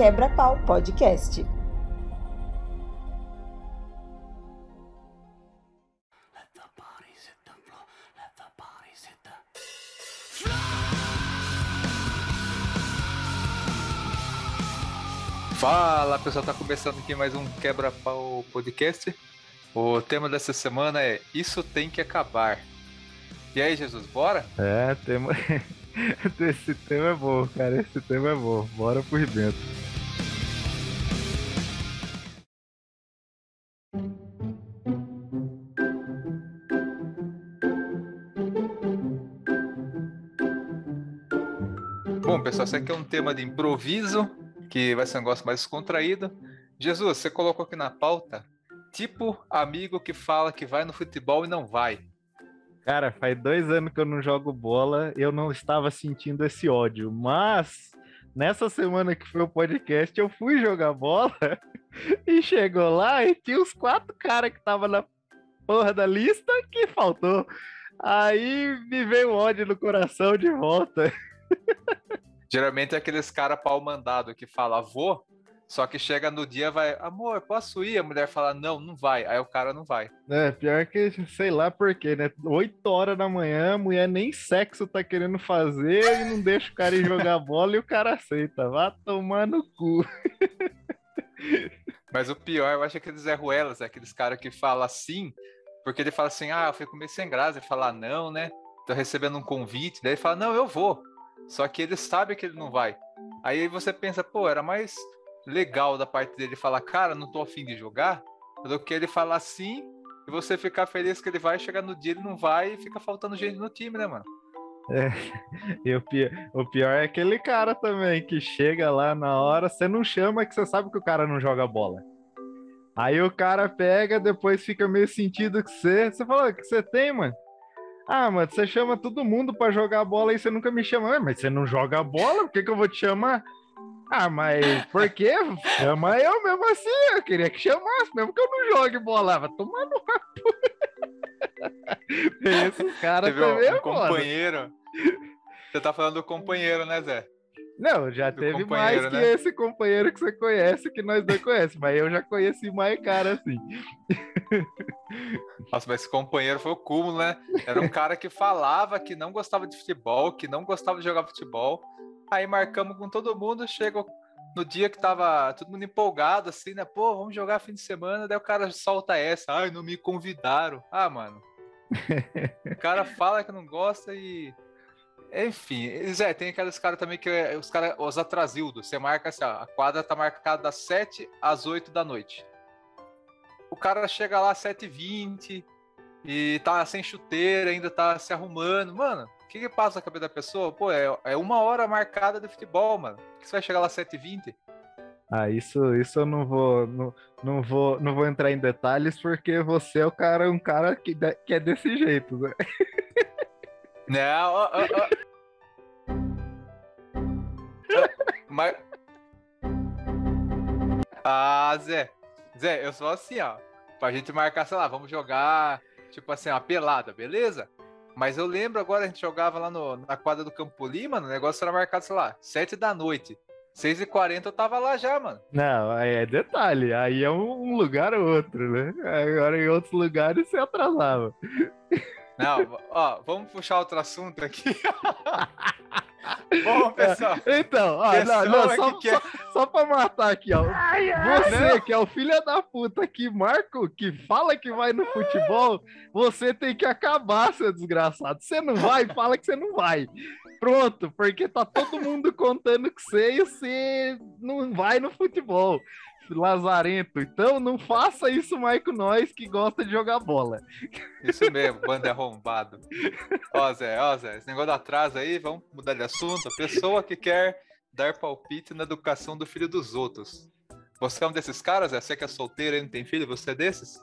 Quebra-Pau Podcast. Fala pessoal, tá começando aqui mais um Quebra-Pau Podcast. O tema dessa semana é Isso tem que acabar. E aí, Jesus, bora? É, tema... esse tema é bom, cara. Esse tema é bom. Bora por dentro. Pessoal, esse aqui é um tema de improviso, que vai ser um negócio mais descontraído. Jesus, você colocou aqui na pauta, tipo amigo que fala que vai no futebol e não vai. Cara, faz dois anos que eu não jogo bola, eu não estava sentindo esse ódio, mas nessa semana que foi o podcast, eu fui jogar bola e chegou lá e tinha os quatro caras que estavam na porra da lista que faltou. Aí me veio ódio no coração de volta. Geralmente é aqueles cara pau mandado que fala vou, só que chega no dia vai, amor, posso ir? A mulher fala, não, não vai. Aí o cara não vai. É, pior que sei lá por quê, né? 8 horas da manhã, a mulher nem sexo tá querendo fazer e não deixa o cara ir jogar bola e o cara aceita. Vá tomar no cu. Mas o pior, eu acho que aqueles Zé Ruelas, aqueles caras que falam assim, porque ele fala assim, ah, eu fui comer sem graça, ele fala, não, né? Tô recebendo um convite, daí ele fala, não, eu vou. Só que ele sabe que ele não vai. Aí você pensa, pô, era mais legal da parte dele falar, cara, não tô afim de jogar, do que ele falar assim e você ficar feliz que ele vai, chegar no dia ele não vai e fica faltando gente no time, né, mano? É, e o pior, o pior é aquele cara também que chega lá na hora, você não chama que você sabe que o cara não joga bola. Aí o cara pega, depois fica meio sentido que você. Você fala, o que você tem, mano? Ah, mano, você chama todo mundo para jogar bola e você nunca me chama. Mas você não joga bola? Por que, que eu vou te chamar? Ah, mas por quê? Chama eu mesmo assim. Eu queria que chamasse, mesmo que eu não jogue bola. Vai tomar no Esses caras também um, um companheiro. Você tá falando do companheiro, né, Zé? Não, já do teve mais que né? esse companheiro que você conhece, que nós dois conhecemos, mas eu já conheci mais cara assim. Nossa, mas esse companheiro foi o cúmulo, né? Era um cara que falava que não gostava de futebol, que não gostava de jogar futebol, Aí marcamos com todo mundo, chega no dia que tava todo mundo empolgado, assim, né? Pô, vamos jogar fim de semana, daí o cara solta essa, ai, não me convidaram. Ah, mano. o cara fala que não gosta e. Enfim, Zé, tem aqueles caras também que é, os caras, os atrasildos. Você marca assim, ó, a quadra tá marcada das 7 às 8 da noite. O cara chega lá às 7h20 e tá sem chuteira, ainda tá se arrumando. Mano, que, que passa na cabeça da pessoa? Pô, é, é uma hora marcada de futebol, mano. Por que você vai chegar lá às 7h20? Ah, isso, isso eu não vou, não, não vou, não vou entrar em detalhes porque você é o cara, um cara que, que é desse jeito, né? Não, ó, ó, ó. Mas... Ah, Zé, Zé, eu sou assim, ó. Pra gente marcar, sei lá, vamos jogar, tipo assim, uma pelada, beleza? Mas eu lembro agora, a gente jogava lá no, na quadra do Campo Lima, o negócio era marcado, sei lá, 7 da noite. 6h40 eu tava lá já, mano. Não, é detalhe. Aí é um lugar ou outro, né? Agora em outros lugares você atrasava. Não, ó, vamos puxar outro assunto aqui. Bom, pessoal. Então, ó, não, não, só, que só, só pra matar aqui, ó. Ai, ai, você não. que é o filho da puta que marca, que fala que vai no futebol, você tem que acabar, seu desgraçado. Você não vai, fala que você não vai. Pronto, porque tá todo mundo contando que você e você não vai no futebol lazarento. Então não faça isso mais com nós que gosta de jogar bola. Isso mesmo, banda arrombado. Ó, Zé, ó, Zé, esse negócio atraso aí, vamos mudar de assunto. A pessoa que quer dar palpite na educação do filho dos outros. Você é um desses caras, Zé? Você que é solteiro e não tem filho, você é desses?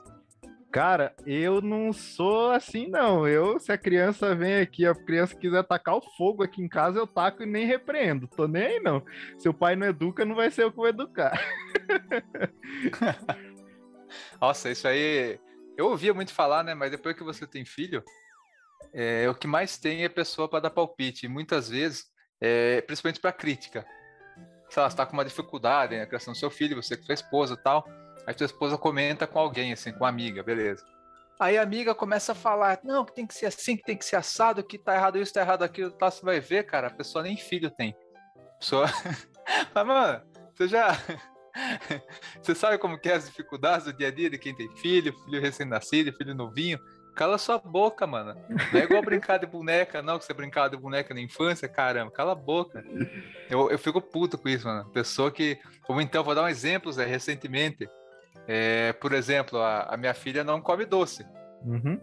Cara, eu não sou assim, não. Eu, se a criança vem aqui, a criança quiser tacar o fogo aqui em casa, eu taco e nem repreendo. Tô nem aí, não. Se o pai não educa, não vai ser eu que vou educar. Nossa, isso aí. Eu ouvia muito falar, né? Mas depois que você tem filho, é, o que mais tem é pessoa para dar palpite. E muitas vezes, é, principalmente para crítica. sei lá, você tá com uma dificuldade na criação do seu filho, você com sua esposa e tal. Aí sua esposa comenta com alguém, assim, com uma amiga, beleza. Aí a amiga começa a falar, não, que tem que ser assim, que tem que ser assado, que tá errado isso, tá errado aquilo, tá, você vai ver, cara, a pessoa nem filho tem. A pessoa. Mas, mano, você já. você sabe como que é as dificuldades do dia a dia de quem tem filho, filho recém-nascido, filho novinho? Cala sua boca, mano. Não é igual brincar de boneca, não, que você brincava de boneca na infância, caramba. Cala a boca. Eu, eu fico puto com isso, mano. Pessoa que. Ou então, vou dar um exemplo, Zé, recentemente. É, por exemplo, a, a, minha filha não come doce. Uhum.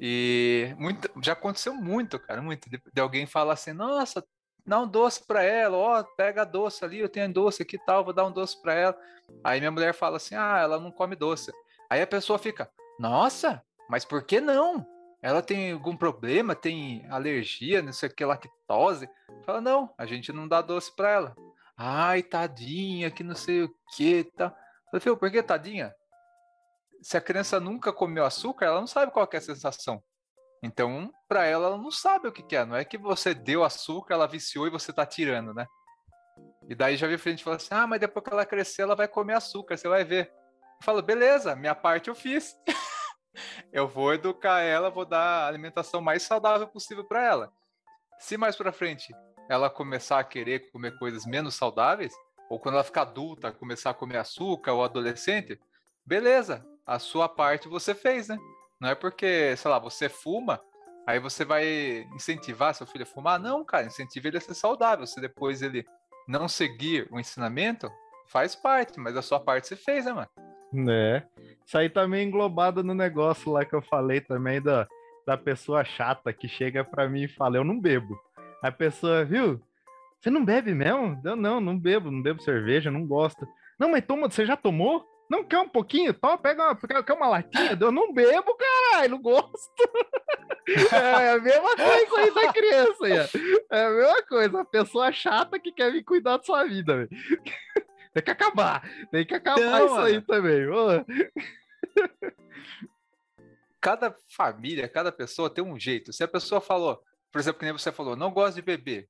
E muito, já aconteceu muito, cara, muito. De, de alguém falar assim, nossa, dá um doce para ela, ó, pega doce ali, eu tenho doce aqui e tal, vou dar um doce para ela. Aí minha mulher fala assim, ah, ela não come doce. Aí a pessoa fica, nossa, mas por que não? Ela tem algum problema, tem alergia, não sei o que, lactose? Fala, não, a gente não dá doce para ela. Ai, tadinha, que não sei o que, tá. Falei, por que tadinha? Se a criança nunca comeu açúcar, ela não sabe qual é a sensação. Então, para ela, ela não sabe o que, que, é. Não é que você deu açúcar, ela viciou e você tá tirando, né? E daí já vi frente falou assim: ah, mas depois que ela crescer, ela vai comer açúcar, você vai ver. Eu falo, beleza, minha parte eu fiz. eu vou educar ela, vou dar a alimentação mais saudável possível para ela. Se mais para frente ela começar a querer comer coisas menos saudáveis, ou quando ela ficar adulta, começar a comer açúcar, ou adolescente, beleza, a sua parte você fez, né? Não é porque, sei lá, você fuma, aí você vai incentivar seu filho a fumar. Não, cara, incentiva ele a ser saudável. Se depois ele não seguir o ensinamento, faz parte, mas a sua parte você fez, né, mano? Né? Isso aí tá meio englobado no negócio lá que eu falei também da, da pessoa chata que chega para mim e fala, eu não bebo. A pessoa, viu? Você não bebe mesmo? Eu não, não bebo, não bebo cerveja, não gosto. Não, mas toma, você já tomou? Não quer um pouquinho? Toma, pega uma, quer uma latinha? Eu não bebo, caralho, não gosto. É a mesma coisa aí da criança. É a mesma coisa, a pessoa chata que quer vir cuidar da sua vida, velho. Tem que acabar. Tem que acabar não, isso mano. aí também. Cada família, cada pessoa tem um jeito. Se a pessoa falou, por exemplo, que nem você falou, não gosta de beber.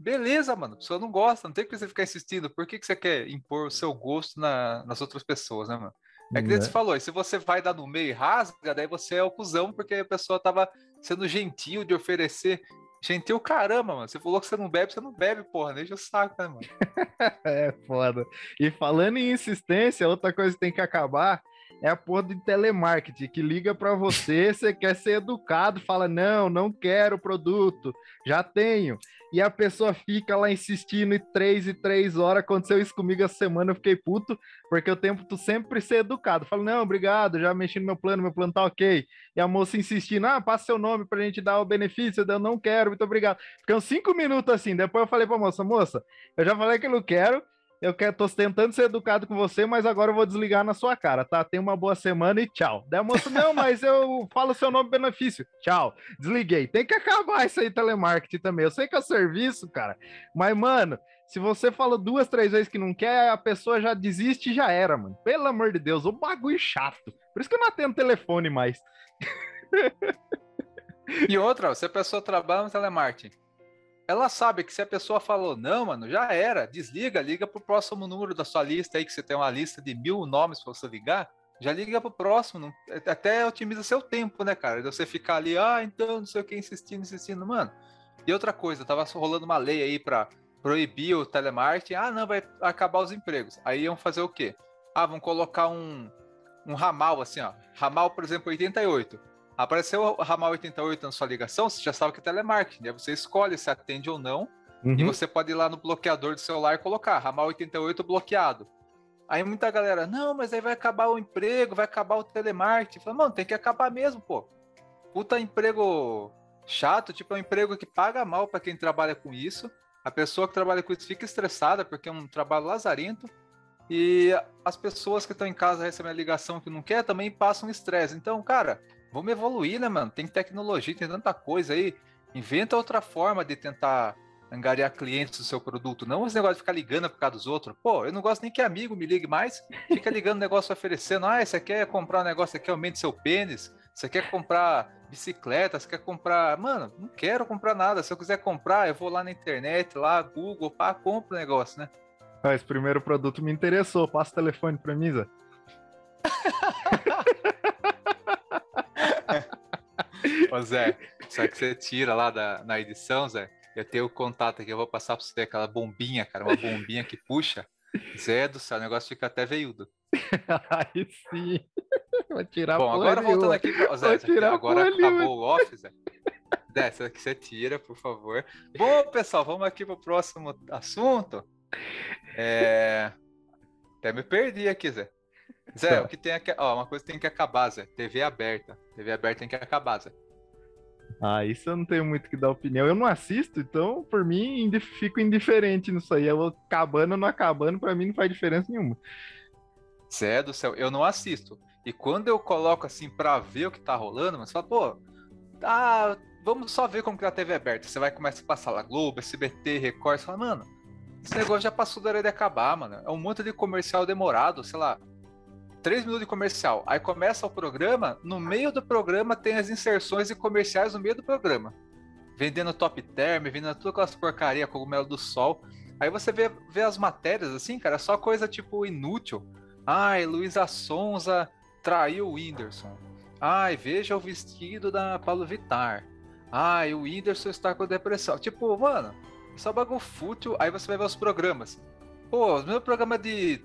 Beleza, mano. A pessoa não gosta, não tem que você ficar insistindo. Por que, que você quer impor o seu gosto na, nas outras pessoas, né, mano? É que nem né? você falou, e se você vai dar no meio e rasga, daí você é o cuzão, porque a pessoa tava sendo gentil de oferecer Gentil caramba, mano. Você falou que você não bebe, você não bebe, porra. Deixa o saco, né, mano? é foda. E falando em insistência, outra coisa que tem que acabar é a porra de telemarketing, que liga para você, você quer ser educado, fala, não, não quero produto, já tenho. E a pessoa fica lá insistindo em três e três horas. Aconteceu isso comigo essa semana, eu fiquei puto, porque eu tento sempre ser educado. Falo, não, obrigado, já mexi no meu plano, meu plano tá ok. E a moça insistindo, ah, passa seu nome pra gente dar o benefício. Eu não quero, muito obrigado. Uns cinco minutos assim. Depois eu falei pra moça, moça, eu já falei que eu não quero, eu quero, tô tentando ser educado com você, mas agora eu vou desligar na sua cara, tá? Tenha uma boa semana e tchau. Daí a moça, não, mas eu falo seu nome benefício. Tchau. Desliguei. Tem que acabar isso aí, telemarketing também. Eu sei que é serviço, cara, mas, mano, se você fala duas, três vezes que não quer, a pessoa já desiste e já era, mano. Pelo amor de Deus, o bagulho chato. Por isso que eu não atendo telefone mais. e outra, se a pessoa trabalha no telemarketing, ela sabe que se a pessoa falou não, mano, já era, desliga, liga pro próximo número da sua lista aí, que você tem uma lista de mil nomes para você ligar, já liga pro próximo, não, até otimiza seu tempo, né, cara? De você ficar ali, ah, então, não sei o que, insistindo, insistindo, mano. E outra coisa, tava rolando uma lei aí para proibir o telemarketing, ah, não, vai acabar os empregos. Aí iam fazer o quê? Ah, vão colocar um, um ramal, assim, ó, ramal, por exemplo, 88 Apareceu o ramal 88 na sua ligação, você já sabe que é telemarketing. Aí você escolhe se atende ou não. Uhum. E você pode ir lá no bloqueador do celular e colocar ramal 88 bloqueado. Aí muita galera, não, mas aí vai acabar o emprego, vai acabar o telemarketing. Fala, mano, tem que acabar mesmo, pô. Puta emprego chato, tipo, é um emprego que paga mal para quem trabalha com isso. A pessoa que trabalha com isso fica estressada porque é um trabalho lazarento. E as pessoas que estão em casa recebendo a ligação que não quer também passam estresse. Então, cara, vamos evoluir, né, mano? Tem tecnologia, tem tanta coisa aí. Inventa outra forma de tentar angariar clientes do seu produto. Não esse negócio de ficar ligando por causa dos outros. Pô, eu não gosto nem que amigo me ligue mais. Fica ligando negócio oferecendo. Ah, você quer comprar um negócio aqui, aumente seu pênis. Você quer comprar bicicleta, você quer comprar. Mano, não quero comprar nada. Se eu quiser comprar, eu vou lá na internet, lá, Google, pá, compro o negócio, né? Ah, esse primeiro produto me interessou. Passa o telefone pra mim, Zé. Ô Zé, só que você tira lá da, na edição, Zé. Eu tenho o contato aqui, eu vou passar pra você aquela bombinha, cara, uma bombinha que puxa. Zé do céu, o negócio fica até veiudo. Aí sim. Vou tirar Bom, agora voltando nenhuma. aqui, Zé, Vou Zé, agora porra nenhuma. acabou o off, Zé. Zé, essa aqui você tira, por favor. Bom, pessoal, vamos aqui pro próximo assunto. É... Até me perdi aqui, Zé. Zé, Tá. o que tem aqui. Ó, uma coisa tem que acabar, Zé. TV aberta. TV aberta tem que acabar, Zé. Ah, isso eu não tenho muito que dar opinião. Eu não assisto, então, por mim, indi- fico indiferente nisso aí. Eu acabando ou não acabando, pra mim não faz diferença nenhuma. Zé do céu, eu não assisto. E quando eu coloco assim pra ver o que tá rolando, mas fala, pô, tá, vamos só ver como que tá a TV aberta. Você vai começar a passar lá Globo, SBT, Record, você fala, mano, esse negócio já passou da hora de acabar, mano. É um monte de comercial demorado, sei lá, três minutos de comercial. Aí começa o programa, no meio do programa tem as inserções de comerciais no meio do programa. Vendendo top term, vendendo todas aquelas porcaria, cogumelo do sol. Aí você vê, vê as matérias assim, cara, só coisa tipo inútil. Ai, Luísa Sonza traiu o Whindersson. Ai, veja o vestido da Paulo Vittar. Ai, o Whindersson está com depressão. Tipo, mano, só bagulho fútil. Aí você vai ver os programas. Pô, os meus programas de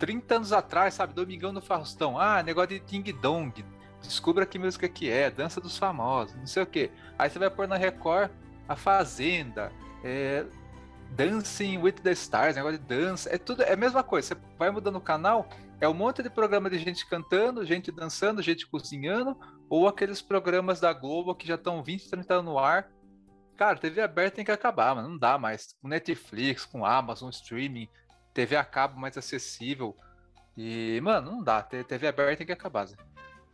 30 anos atrás, sabe? Domingão no Faustão. Ah, negócio de Ding Dong. Descubra que música que é, dança dos famosos, não sei o que. Aí você vai pôr na Record a Fazenda, é, Dancing with the Stars, negócio de dança, é tudo, é a mesma coisa. Você vai mudando o canal, é um monte de programa de gente cantando, gente dançando, gente cozinhando, ou aqueles programas da Globo que já estão 20, 30 anos no ar. Cara, TV aberta tem que acabar, mano. Não dá mais. Com Netflix, com Amazon, streaming, TV a cabo mais acessível. E, mano, não dá. TV aberta tem que acabar, Zé.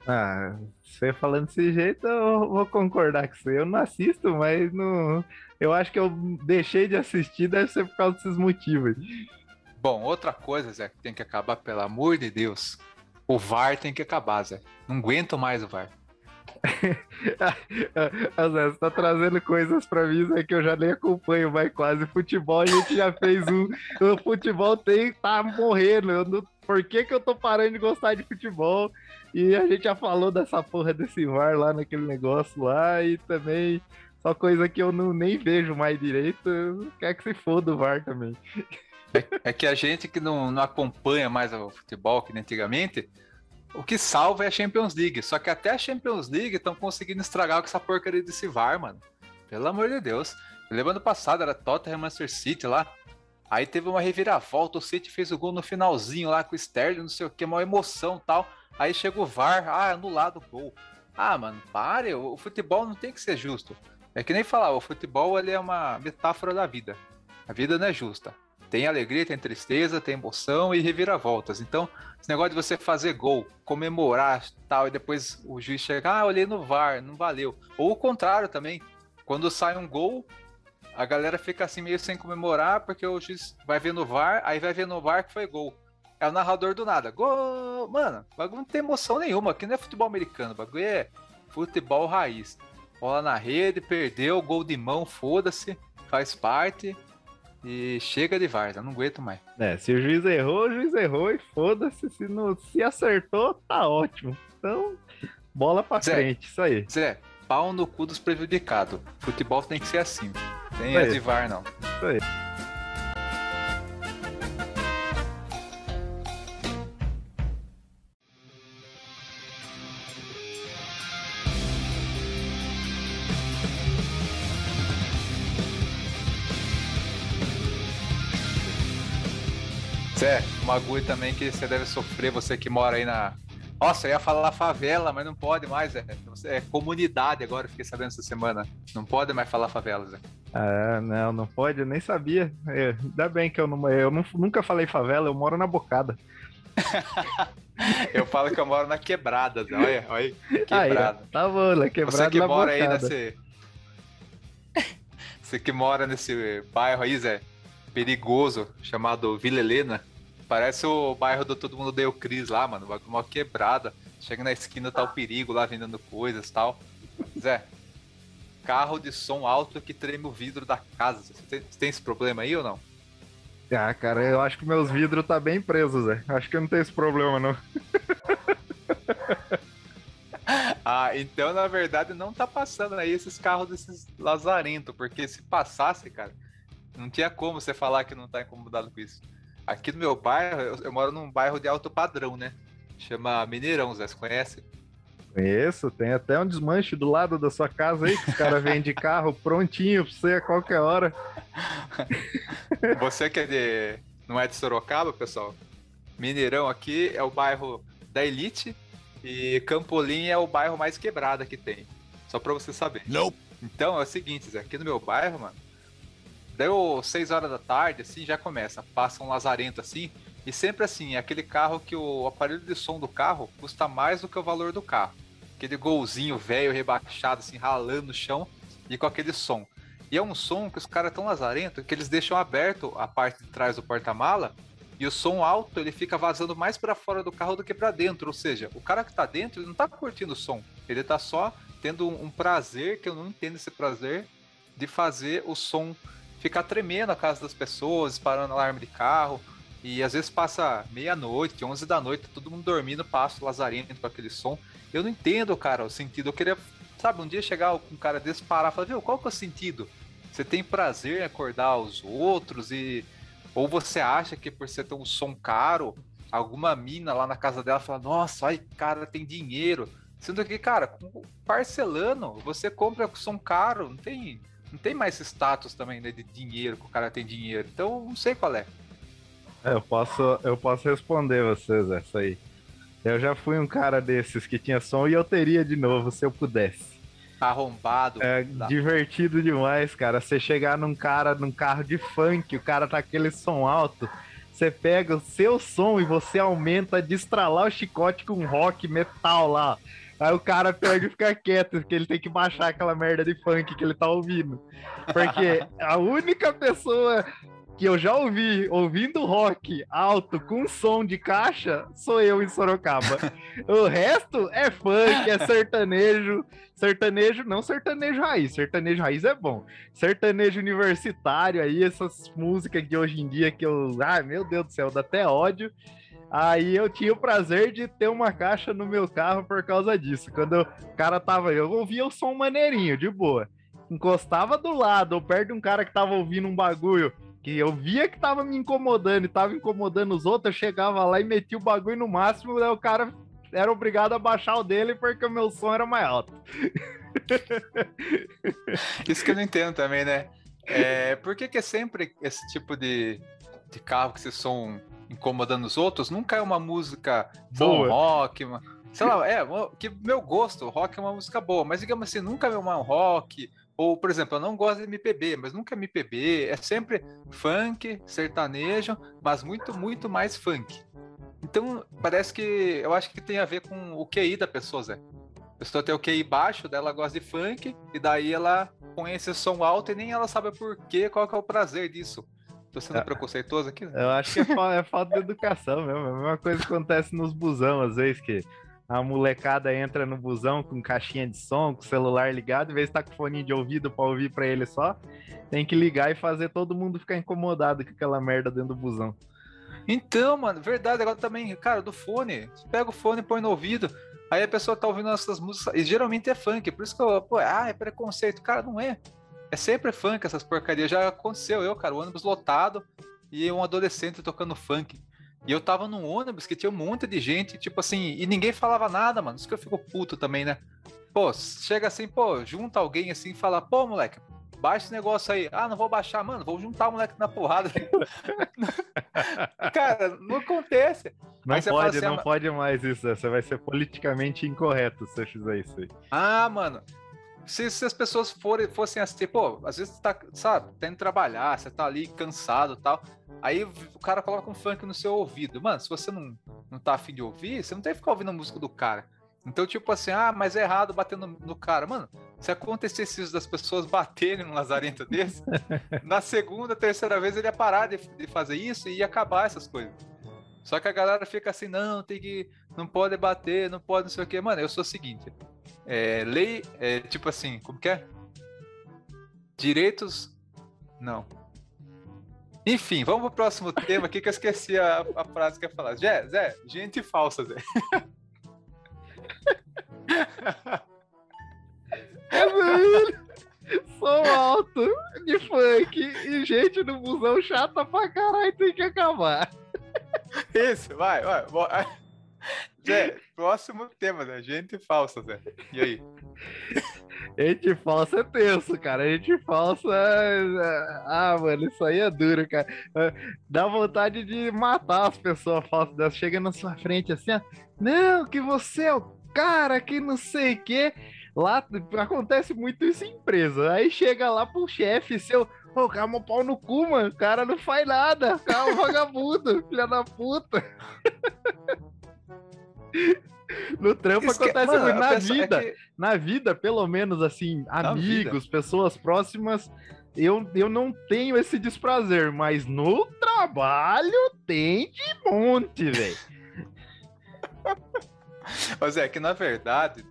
Ah, você falando desse jeito, eu vou concordar com você. Eu não assisto, mas não. Eu acho que eu deixei de assistir, deve ser por causa desses motivos. Bom, outra coisa, Zé, que tem que acabar, pelo amor de Deus. O VAR tem que acabar, Zé. Não aguento mais o VAR. Ah, Zé, você tá trazendo coisas pra mim Zé, que eu já nem acompanho mais quase. Futebol a gente já fez um. O futebol tem tá morrendo. Eu não- Por que, que eu tô parando de gostar de futebol? E a gente já falou dessa porra desse VAR lá naquele negócio lá e também só coisa que eu não, nem vejo mais direito. Quer que se foda o VAR também. É que a gente que não, não acompanha mais o futebol que nem antigamente, o que salva é a Champions League. Só que até a Champions League estão conseguindo estragar com essa porcaria desse VAR, mano. Pelo amor de Deus. Eu lembro ano passado, era Tottenham Manchester City lá. Aí teve uma reviravolta, o City fez o gol no finalzinho lá com o Sterling, não sei o que, uma emoção tal. Aí chega o VAR, ah, anulado o gol. Ah, mano, pare, o, o futebol não tem que ser justo. É que nem falar, o futebol ele é uma metáfora da vida. A vida não é justa. Tem alegria, tem tristeza, tem emoção e reviravoltas. Então, esse negócio de você fazer gol, comemorar tal, e depois o juiz chega, ah, olhei no VAR, não valeu. Ou o contrário também. Quando sai um gol, a galera fica assim meio sem comemorar, porque o juiz vai ver no VAR, aí vai ver no VAR que foi gol. É o narrador do nada. Gol! Mano, bagulho não tem emoção nenhuma. Aqui não é futebol americano, bagulho é futebol raiz. Bola na rede, perdeu, gol de mão, foda-se, faz parte. E chega de VAR, eu não aguento mais. É, se o juiz errou, o juiz errou e foda-se. Se, não- se acertou, tá ótimo. Então, bola pra Zé. frente, isso aí. Zé, pau no cu dos prejudicados. Futebol tem que ser assim. Tem Isso a de VAR, não. Isso aí. Zé, um bagulho também que você deve sofrer, você que mora aí na. Nossa, eu ia falar favela, mas não pode mais, Zé. É comunidade agora, eu fiquei sabendo essa semana. Não pode mais falar favela, Zé. Ah, não, não pode, eu nem sabia. É, ainda bem que eu, não, eu não- nunca falei favela, eu moro na bocada. Eu falo que eu moro na quebrada, Zé. Olha, olha, Aí, quebrada. ó, tá bom, né? Quebrado Você que na mora aí bocada. nesse. Você que mora nesse bairro aí, Zé, perigoso, chamado Vila Helena. Parece o bairro do Todo Mundo Deu Cris lá, mano. Uma quebrada. Chega na esquina, tá o perigo lá vendendo coisas e tal. Zé, carro de som alto que treme o vidro da casa. Você tem, você tem esse problema aí ou não? Ah, cara, eu acho que meus vidros tá bem presos, Zé. Acho que não tem esse problema, não. ah, então na verdade não tá passando aí esses carros desses lazarento, porque se passasse, cara, não tinha como você falar que não tá incomodado com isso. Aqui no meu bairro, eu, eu moro num bairro de alto padrão, né? Chama Mineirão, Zé, você conhece? Conheço, tem até um desmanche do lado da sua casa aí, que os caras vendem carro prontinho pra você a qualquer hora. Você que é de. não é de Sorocaba, pessoal? Mineirão aqui é o bairro da elite e Campolim é o bairro mais quebrado que tem. Só pra você saber. Não. Então é o seguinte, Zé, aqui no meu bairro, mano, deu 6 horas da tarde, assim, já começa. Passa um lazarento assim, e sempre assim, é aquele carro que o aparelho de som do carro custa mais do que o valor do carro. Aquele golzinho velho, rebaixado, assim, ralando no chão e com aquele som. E é um som que os caras tão lazarento que eles deixam aberto a parte de trás do porta-mala e o som alto ele fica vazando mais para fora do carro do que para dentro. Ou seja, o cara que tá dentro ele não tá curtindo o som, ele tá só tendo um prazer que eu não entendo esse prazer de fazer o som ficar tremendo a casa das pessoas, parando alarme de carro. E às vezes passa meia-noite, 11 da noite, todo mundo dormindo, passa o lazarento com aquele som. Eu não entendo, cara, o sentido. Eu queria, sabe, um dia chegar um cara desse parar e falar, viu, qual que é o sentido? Você tem prazer em acordar os outros e. Ou você acha que por você ter um som caro, alguma mina lá na casa dela fala, nossa, ai, cara, tem dinheiro. Sendo que, cara, parcelando, você compra com som caro, não tem não tem mais status também né, de dinheiro, que o cara tem dinheiro. Então, não sei qual é. é eu posso, eu posso responder vocês essa aí. Eu já fui um cara desses que tinha som e eu teria de novo se eu pudesse. Arrombado. É da... divertido demais, cara. Você chegar num cara, num carro de funk, o cara tá aquele som alto. Você pega o seu som e você aumenta de estralar o chicote com rock metal lá. Aí o cara pega e fica quieto, porque ele tem que baixar aquela merda de funk que ele tá ouvindo. Porque a única pessoa que eu já ouvi ouvindo rock alto com som de caixa sou eu em Sorocaba. o resto é funk, é sertanejo. Sertanejo, não sertanejo raiz. Sertanejo raiz é bom. Sertanejo universitário aí, essas músicas de hoje em dia que eu. Ai, meu Deus do céu, dá até ódio. Aí eu tinha o prazer de ter uma caixa no meu carro por causa disso. Quando o cara tava, eu ouvia o som maneirinho, de boa. Encostava do lado, ou perto de um cara que tava ouvindo um bagulho que eu via que tava me incomodando e tava incomodando os outros, eu chegava lá e metia o bagulho no máximo, daí o cara era obrigado a baixar o dele porque o meu som era mais alto. Isso que eu não entendo também, né? É, por que, que é sempre esse tipo de, de carro que esse som incomodando os outros, nunca é uma música boa, rock, uma, sei lá, é, que meu gosto, rock é uma música boa, mas digamos assim, nunca é uma rock, ou, por exemplo, eu não gosto de MPB, mas nunca é MPB, é sempre funk, sertanejo, mas muito, muito mais funk. Então, parece que eu acho que tem a ver com o QI da pessoa, Zé. A pessoa tem o QI baixo, dela gosta de funk, e daí ela põe esse som alto e nem ela sabe por quê, qual que é o prazer disso. Tô sendo é, preconceituoso aqui? Eu acho que é, fa é falta de educação mesmo. É a mesma coisa que acontece nos busão, às vezes, que a molecada entra no busão com caixinha de som, com celular ligado, em vez de estar tá com fone de ouvido para ouvir para ele só, tem que ligar e fazer todo mundo ficar incomodado com aquela merda dentro do busão. Então, mano, verdade, agora também, cara, do fone, você pega o fone e põe no ouvido, aí a pessoa tá ouvindo essas músicas, e geralmente é funk, por isso que eu, pô, ah, é preconceito, cara, não é. É sempre funk essas porcarias. Já aconteceu eu, cara, o ônibus lotado e um adolescente tocando funk. E eu tava num ônibus que tinha um monte de gente, tipo assim, e ninguém falava nada, mano. Isso que eu fico puto também, né? Pô, chega assim, pô, junta alguém assim e fala, pô, moleque, baixa esse negócio aí. Ah, não vou baixar, mano, vou juntar o moleque na porrada. Cara, não acontece. Não pode, assim, não ah, pode mais isso. Você vai ser politicamente incorreto se você fizer isso aí. Ah, mano, se, se as pessoas forem, fossem assim, pô, às vezes você tá, sabe, tendo que trabalhar, você tá ali cansado e tal. Aí o cara coloca um funk no seu ouvido. Mano, se você não, não tá afim de ouvir, você não tem que ficar ouvindo a música do cara. Então, tipo assim, ah, mas é errado bater no, no cara. Mano, se acontecesse isso das pessoas baterem num lazarento desse, na segunda, terceira vez ele ia parar de, de fazer isso e ia acabar essas coisas. Só que a galera fica assim, não, tem que. Não pode bater, não pode, não sei o quê. Mano, eu sou o seguinte: é, lei, é, tipo assim, como que é? Direitos. Não. Enfim, vamos pro próximo tema aqui que eu esqueci a, a frase que ia falar. Zé, Zé, gente falsa, Zé. É. Som alto de funk e gente no busão chata pra caralho tem que acabar. Isso, vai, vai. vai. Zé, próximo tema, Zé. Gente falsa, Zé. E aí? Gente falsa é tenso, cara. Gente falsa. é- Ah, mano, isso aí é duro, cara. É, Dá vontade de matar as pessoas falsas dessas. Chega na sua frente assim, ó. Não, que você é o cara que não sei o quê. Lá acontece muito isso em empresa. Aí chega lá pro chefe seu. Ô, o cara é um pau no cu, mano. O cara não faz nada. É um vagabundo, filha da puta. No trampo Esque- acontece Mano, muito. Na é vida, que- na vida, pelo menos assim, Na amigos, pessoas próximas, eu, eu não tenho esse desprazer, mas no trabalho tem de monte, velho. Ô Zé, que na verdade,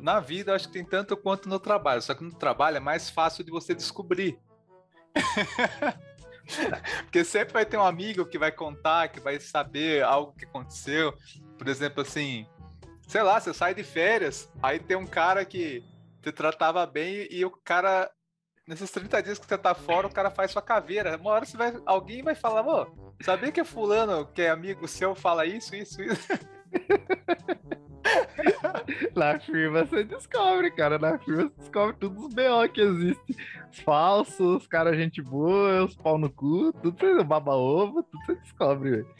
na vida eu acho que tem tanto quanto no trabalho, só que no trabalho é mais fácil de você descobrir. Porque sempre vai ter um amigo que vai contar, que vai saber algo que aconteceu. Por exemplo, assim, sei lá, você sai de férias, aí tem um cara que te tratava bem e o cara, nesses 30 dias que você tá fora, o cara faz sua caveira. Uma hora você vai, alguém vai falar, ô, sabia que fulano, que é amigo seu, fala isso, isso, isso? Na firma você descobre, cara. Na firma você descobre todos os BO que existem. Os falsos, os caras gente boa, os pau no cu, tudo baba ovo, tudo você descobre, velho.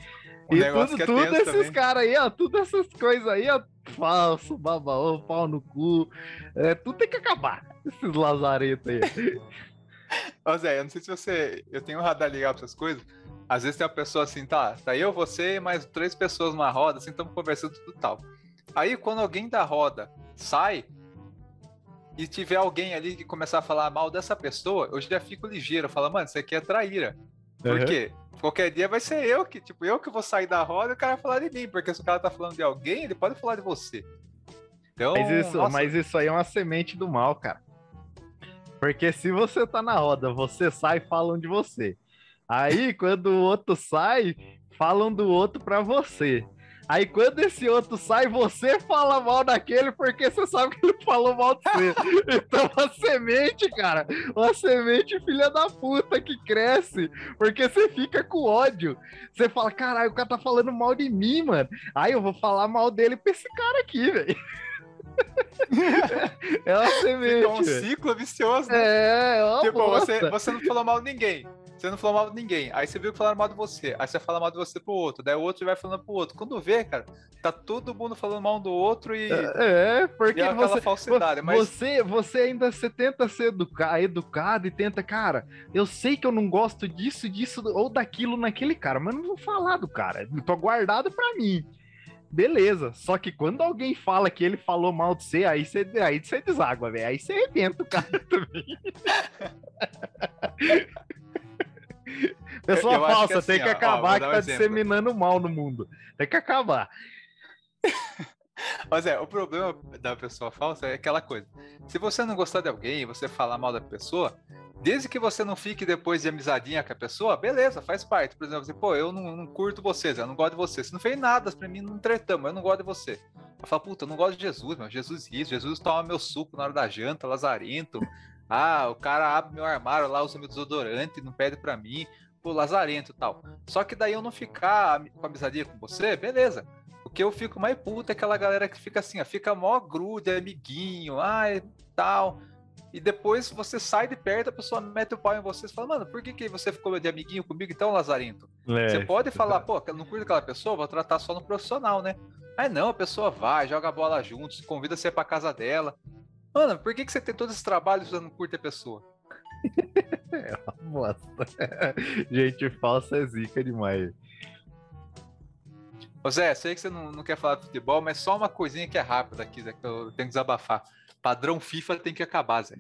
Um E tudo, é tudo esses caras aí, ó, tudo essas coisas aí, ó, falso, baba ovo, pau no cu, é, tudo tem que acabar. Esses lazaretos aí. Ô Zé, eu não sei se você. Eu tenho um radar ligado pra essas coisas. Às vezes tem uma pessoa assim, tá? Tá eu, você e mais três pessoas numa roda, assim, estamos conversando tudo tal. Aí quando alguém da roda sai e tiver alguém ali que começar a falar mal dessa pessoa, eu já fico ligeiro. Eu falo, mano, isso aqui é traíra. Por Uhum. quê? Qualquer dia vai ser eu que, tipo, eu que vou sair da roda e o cara vai falar de mim. Porque se o cara tá falando de alguém, ele pode falar de você. Então, Mas isso, nossa, mas isso aí é uma semente do mal, cara. Porque se você tá na roda, você sai falam de você. Aí, quando o outro sai, falam do outro pra você. Aí, quando esse outro sai, você fala mal daquele porque você sabe que ele falou mal de você. Então, a semente, cara, uma semente filha da puta que cresce, porque você fica com ódio. Você fala, caralho, o cara tá falando mal de mim, mano. Aí eu vou falar mal dele pra esse cara aqui, velho. É uma semente. fica um ciclo vicioso. né? É, é uma Tipo, bosta. você, você não falou mal de ninguém. Você não falou mal de ninguém. Aí você viu que falaram mal de você. Aí você fala mal de você pro outro. Daí o outro vai falando pro outro. Quando vê, cara, tá todo mundo falando mal um do outro e, É, porque e é aquela você, falsidade. Mas você, você ainda você tenta ser educa- educado e tenta, cara, eu sei que eu não gosto disso, disso ou daquilo naquele cara, mas não vou falar do cara. Eu Tô guardado pra mim. Beleza, só que quando alguém fala que ele falou mal de você, aí você, aí você deságua, velho. Aí você arrebenta o cara também. Pessoa Eu acho que falsa, assim, tem que ó, ó, acabar vou que um tá exemplo. disseminando mal no mundo. Tem que acabar. Mas é, o problema da pessoa falsa é aquela coisa. Se você não gostar de alguém, você falar mal da pessoa, desde que você não fique depois de amizadinha com a pessoa, beleza, faz parte. Por exemplo, você, pô, eu não, não curto você, Zé, eu não gosto de você. Você não fez nada pra mim, não tretamos, eu não gosto de você. Eu falo, puta, eu não gosto de Jesus, meu. Jesus isso, Jesus toma meu suco na hora da janta, lazarento. Ah, o cara abre meu armário lá, usa meu desodorante, não pede pra mim. Pô, lazarento e tal. Só que daí eu não ficar com amizadinha com você, beleza. O que eu fico mais puto é aquela galera que fica assim, ó, fica mó grude, amiguinho, ai, tal. E depois você sai de perto, a pessoa mete o pau em você e fala, mano, por que, que você ficou de amiguinho comigo então, Lazarento? É, Você pode falar, pô, não curto aquela pessoa, vou tratar só no profissional, né? Aí não, a pessoa vai, joga a bola juntos, convida você pra casa dela. Mano, por que, que você tem todo esse trabalho e você não curte a pessoa? Bosta. Gente falsa é zica demais. Ô Zé, sei que você não, não quer falar de futebol, mas só uma coisinha que é rápida aqui, Zé, que eu tenho que desabafar. Padrão FIFA tem que acabar, Zé.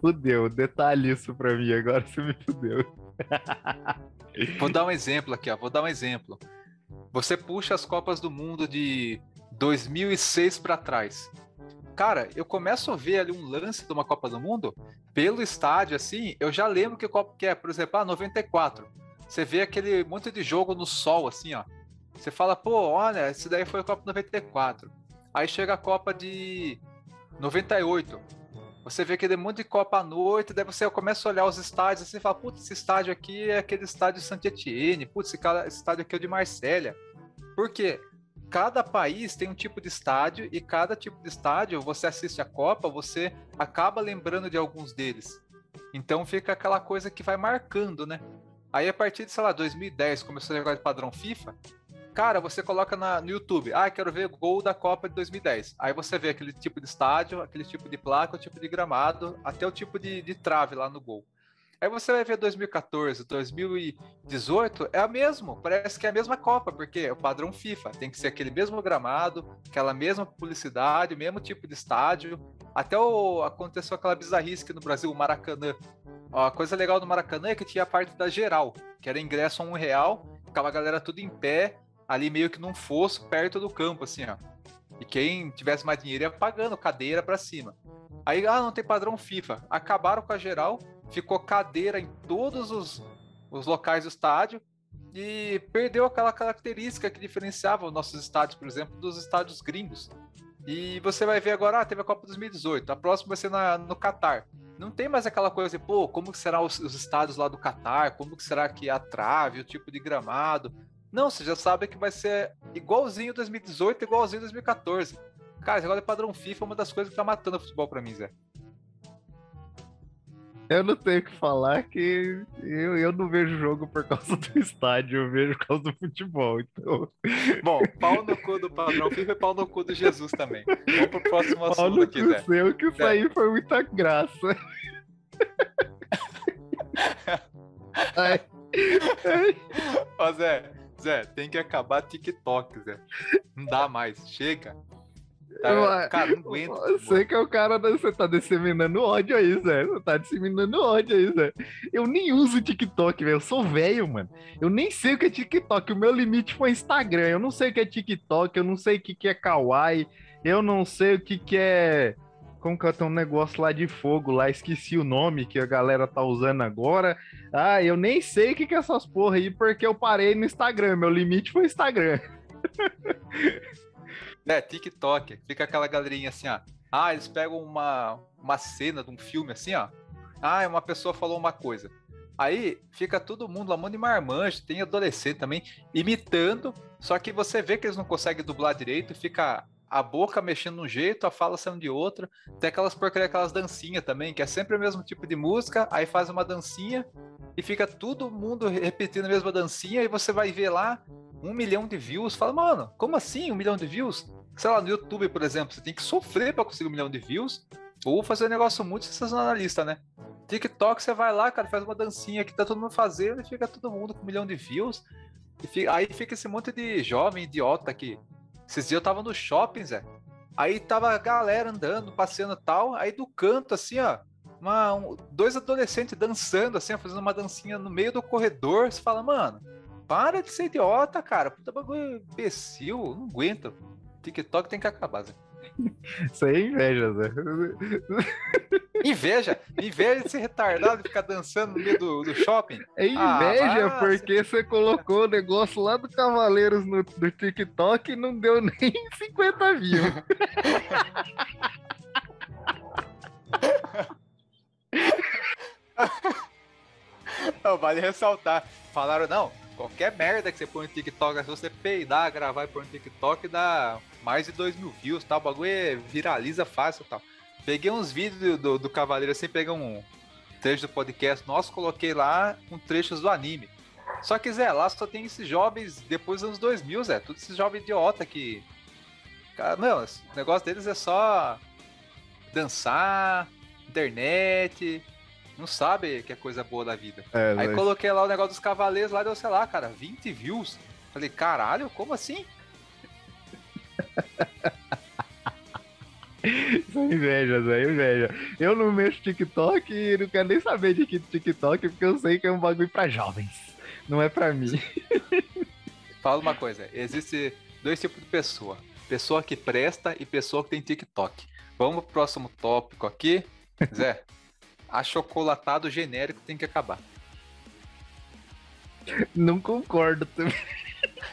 Fudeu, detalhe isso pra mim, agora você me fudeu. Vou dar um exemplo aqui, ó. Vou dar um exemplo. Você puxa as Copas do Mundo de 2006 pra trás. Cara, eu começo a ver ali um lance de uma Copa do Mundo pelo estádio, assim, eu já lembro que Copa que é, por exemplo, ah, 94. Você vê aquele monte de jogo no sol, assim, ó. Você fala, pô, olha, esse daí foi a Copa 94. Aí chega a Copa de 98. Você vê aquele monte de Copa à noite, daí você começa a olhar os estádios assim e fala, putz, esse estádio aqui é aquele estádio de Saint-Etienne, putz, esse, esse estádio aqui é o de Marsella. Por quê? Cada país tem um tipo de estádio e cada tipo de estádio, você assiste a Copa, você acaba lembrando de alguns deles. Então fica aquela coisa que vai marcando, né? Aí a partir de, sei lá, 2010, começou a jogar de padrão FIFA, Cara, você coloca na, no YouTube, ah, quero ver gol da Copa de 2010. Aí você vê aquele tipo de estádio, aquele tipo de placa, o tipo de gramado, até o tipo de, de trave lá no gol. Aí você vai ver 2014, 2018, é a mesmo, parece que é a mesma Copa, porque é o padrão FIFA, tem que ser aquele mesmo gramado, aquela mesma publicidade, mesmo tipo de estádio. Até o, aconteceu aquela bizarrice que no Brasil, o Maracanã. A coisa legal do Maracanã é que tinha a parte da geral, que era ingresso a um real, ficava a galera tudo em pé, ali meio que num fosso perto do campo, assim, ó. E quem tivesse mais dinheiro ia pagando cadeira para cima. Aí, ah, não tem padrão FIFA. Acabaram com a geral, ficou cadeira em todos os, os locais do estádio e perdeu aquela característica que diferenciava os nossos estádios, por exemplo, dos estádios gringos. E você vai ver agora, ah, teve a Copa 2018, a próxima vai ser na, no Catar. Não tem mais aquela coisa de, pô, como que serão os, os estádios lá do Catar? Como que será que a trave, o tipo de gramado? Não, você já sabe que vai ser igualzinho 2018, igualzinho 2014. Cara, esse negócio de padrão FIFA é uma das coisas que tá matando o futebol pra mim, Zé. Eu não tenho o que falar que eu, eu não vejo jogo por causa do estádio, eu vejo por causa do futebol. Então... Bom, pau no cu do padrão FIFA e pau no cu do Jesus também. Vamos pro próximo pau assunto aqui, Zé. Seu, que isso Zé. aí foi muita graça. Ai. Ó, Zé, Zé, tem que acabar TikTok, Zé. Não dá mais, chega. Tá, cara, não aguento. Você que é o cara, da, você tá disseminando ódio aí, Zé. Você tá disseminando ódio aí, Zé. Eu nem uso TikTok, velho. Eu sou velho, mano. Eu nem sei o que é TikTok. O meu limite foi Instagram. Eu não sei o que é TikTok, eu não sei o que é Kawaii, eu não sei o que é como que tem um negócio lá de fogo lá, esqueci o nome que a galera tá usando agora. Ah, eu nem sei o que, que é essas porra aí, porque eu parei no Instagram, meu limite foi Instagram. É, TikTok, fica aquela galerinha assim, ó. Ah, eles pegam uma, uma cena de um filme assim, ó. Ah, uma pessoa falou uma coisa. Aí fica todo mundo lá, mão de marmanjo, tem adolescente também, imitando, só que você vê que eles não conseguem dublar direito, fica a boca mexendo de um jeito, a fala saindo de outro. Tem aquelas porcaria, aquelas dancinhas também, que é sempre o mesmo tipo de música, aí faz uma dancinha e fica todo mundo repetindo a mesma dancinha, e você vai ver lá um milhão de views. Fala, mano, como assim um milhão de views? Sei lá, no YouTube, por exemplo, você tem que sofrer para conseguir um milhão de views, ou fazer um negócio muito sensacionalista, né? TikTok, você vai lá, cara, faz uma dancinha que tá todo mundo fazendo e fica todo mundo com um milhão de views. Fica, aí fica esse monte de jovem idiota aqui esses dias eu tava no shopping, Zé. Aí tava a galera andando, passeando tal. Aí do canto, assim, ó, uma, um, dois adolescentes dançando, assim, fazendo uma dancinha no meio do corredor. Você fala, mano, para de ser idiota, cara. Puta bagulho imbecil, não aguento. TikTok tem que acabar, Zé. Isso aí é inveja, Zé. Inveja? Inveja de ser retardado e ficar dançando no meio do, do shopping? É inveja ah, porque você colocou o negócio lá do Cavaleiros no, do TikTok e não deu nem 50 views. Não, vale ressaltar. Falaram, não, qualquer merda que você põe no TikTok, se você peidar, gravar e pôr no TikTok, dá mais de 2 mil views, tal. O bagulho é, viraliza fácil tal. Peguei uns vídeos do, do, Cavaleiro assim, peguei um trecho do podcast nosso, coloquei lá com trechos do anime. Só que, Zé, lá só tem esses jovens depois dos anos 2000, Zé. Todos esses jovens idiota que. Cara, não, o negócio deles é só dançar, internet, não sabe que é coisa boa da vida. É, Aí mas... coloquei lá o negócio dos cavaleiros lá, deu, sei lá, cara, 20 views. Falei, caralho, como assim? Isso é inveja, Zé, inveja. Eu não mexo TikTok e não quero nem saber de que TikTok, porque eu sei que é um bagulho pra jovens. Não é pra mim. Fala uma coisa, existe dois tipos de pessoa. pessoa que presta e pessoa que tem TikTok. Vamos pro próximo tópico aqui. Zé, achocolatado genérico tem que acabar. Não concordo também.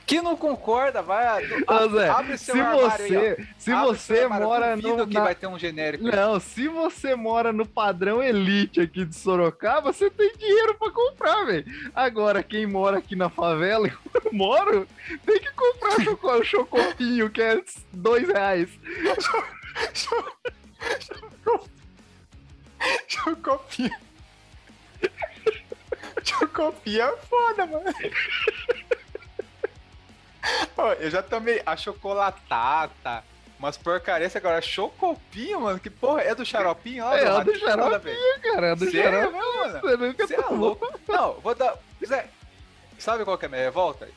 Que não concorda, vai. Ô, Zé, abre seu se você, aí, se Abre você mora no que na- vai ter um genérico. aí. Não, se você mora no padrão elite aqui de Sorocaba, você tem dinheiro pra comprar, velho. Agora, quem mora aqui na favela, eu moro, tem que comprar choco- chocopinho, que é dois reais. Chocopia. Chocopia é foda, mano. Eu já tomei a chocolatada, umas porcarias agora. Chocopinho, mano, que porra, é do xaropinho? Ó, É, é do xaropinho. Cara, é do mano? você nunca é louco? Não, vou dar. Zé, sabe qual que é a minha revolta?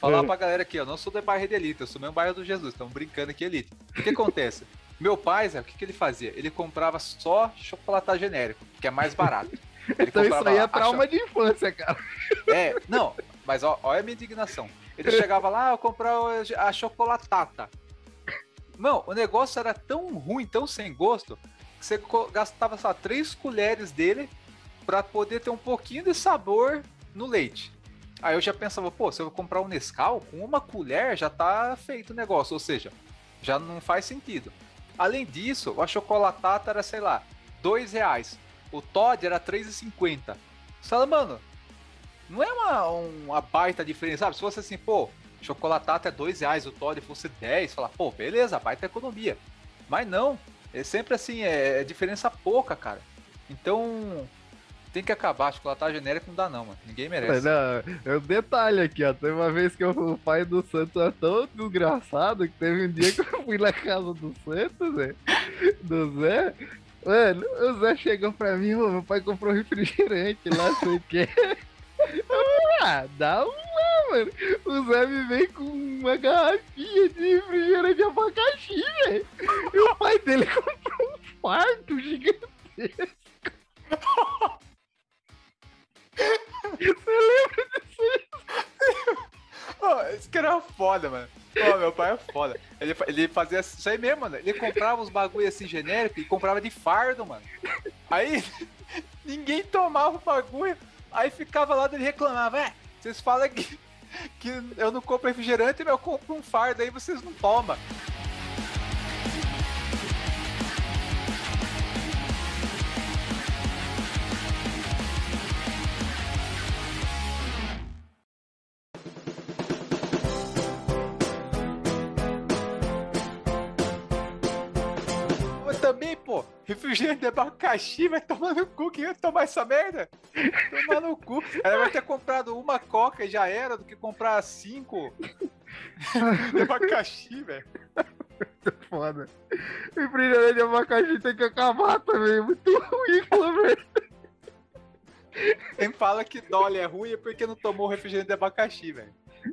Falar É. pra galera aqui, eu não sou do bairro de Elite, eu sou mesmo bairro do Jesus, estamos brincando aqui, Elite. O que acontece? Meu pai, Zé, o que, que ele fazia? Ele comprava só chocolate genérico, que é mais barato. Ele Então isso aí é trauma de infância, cara. é, não, mas ó, olha a minha indignação. Ele chegava lá, eu comprava a chocolatata. Não, o negócio era tão ruim, tão sem gosto, que você gastava só três colheres dele pra poder ter um pouquinho de sabor no leite. Aí eu já pensava, pô, se eu comprar um Nescau, com uma colher já tá feito o negócio, ou seja, já não faz sentido. Além disso, a chocolatata era, sei lá, dois reais. O Todd era 3,50. Você fala, mano, não é uma, uma baita diferença, sabe? Se fosse assim, pô, chocolatata é dois reais, o Todd fosse 10, fala, pô, beleza, baita economia. Mas não, é sempre assim, é, é diferença pouca, cara. Então, tem que acabar, chocolatata genérica não dá não, mano. Ninguém merece. É um detalhe aqui, ó. Teve uma vez que eu- o pai do Santos era tão desgraçado que teve um dia que eu fui na casa do Santos, Zé. Do Zé. Mano, o Zé chegou pra mim, "Ô, meu pai comprou refrigerante lá, sei o quê. Ah, dá um mano. O Zé me veio com uma garrafinha de refrigerante de abacaxi, velho. E o pai dele comprou um fardo gigante. Você lembra disso? Pô, esse cara era foda, mano. Pô, meu pai é foda. Ele, ele fazia isso aí mesmo, mano. Ele comprava os bagulho assim genérico e comprava de fardo, mano. Aí ninguém tomava o bagulho. Aí ficava lá, ele reclamava, é, vocês falam que, que eu não compro refrigerante, mas eu compro um fardo aí vocês não tomam. Também, pô, refrigerante de abacaxi vai tomar no cu. Quem ia tomar essa merda? Tomar no cu. Ela vai ter comprado uma coca e já era do que comprar cinco de abacaxi, velho. Foda. Refrigerante de abacaxi tem que acabar também. Muito ruim, menos. Quem fala que Dolly é ruim é porque não tomou refrigerante de abacaxi, velho.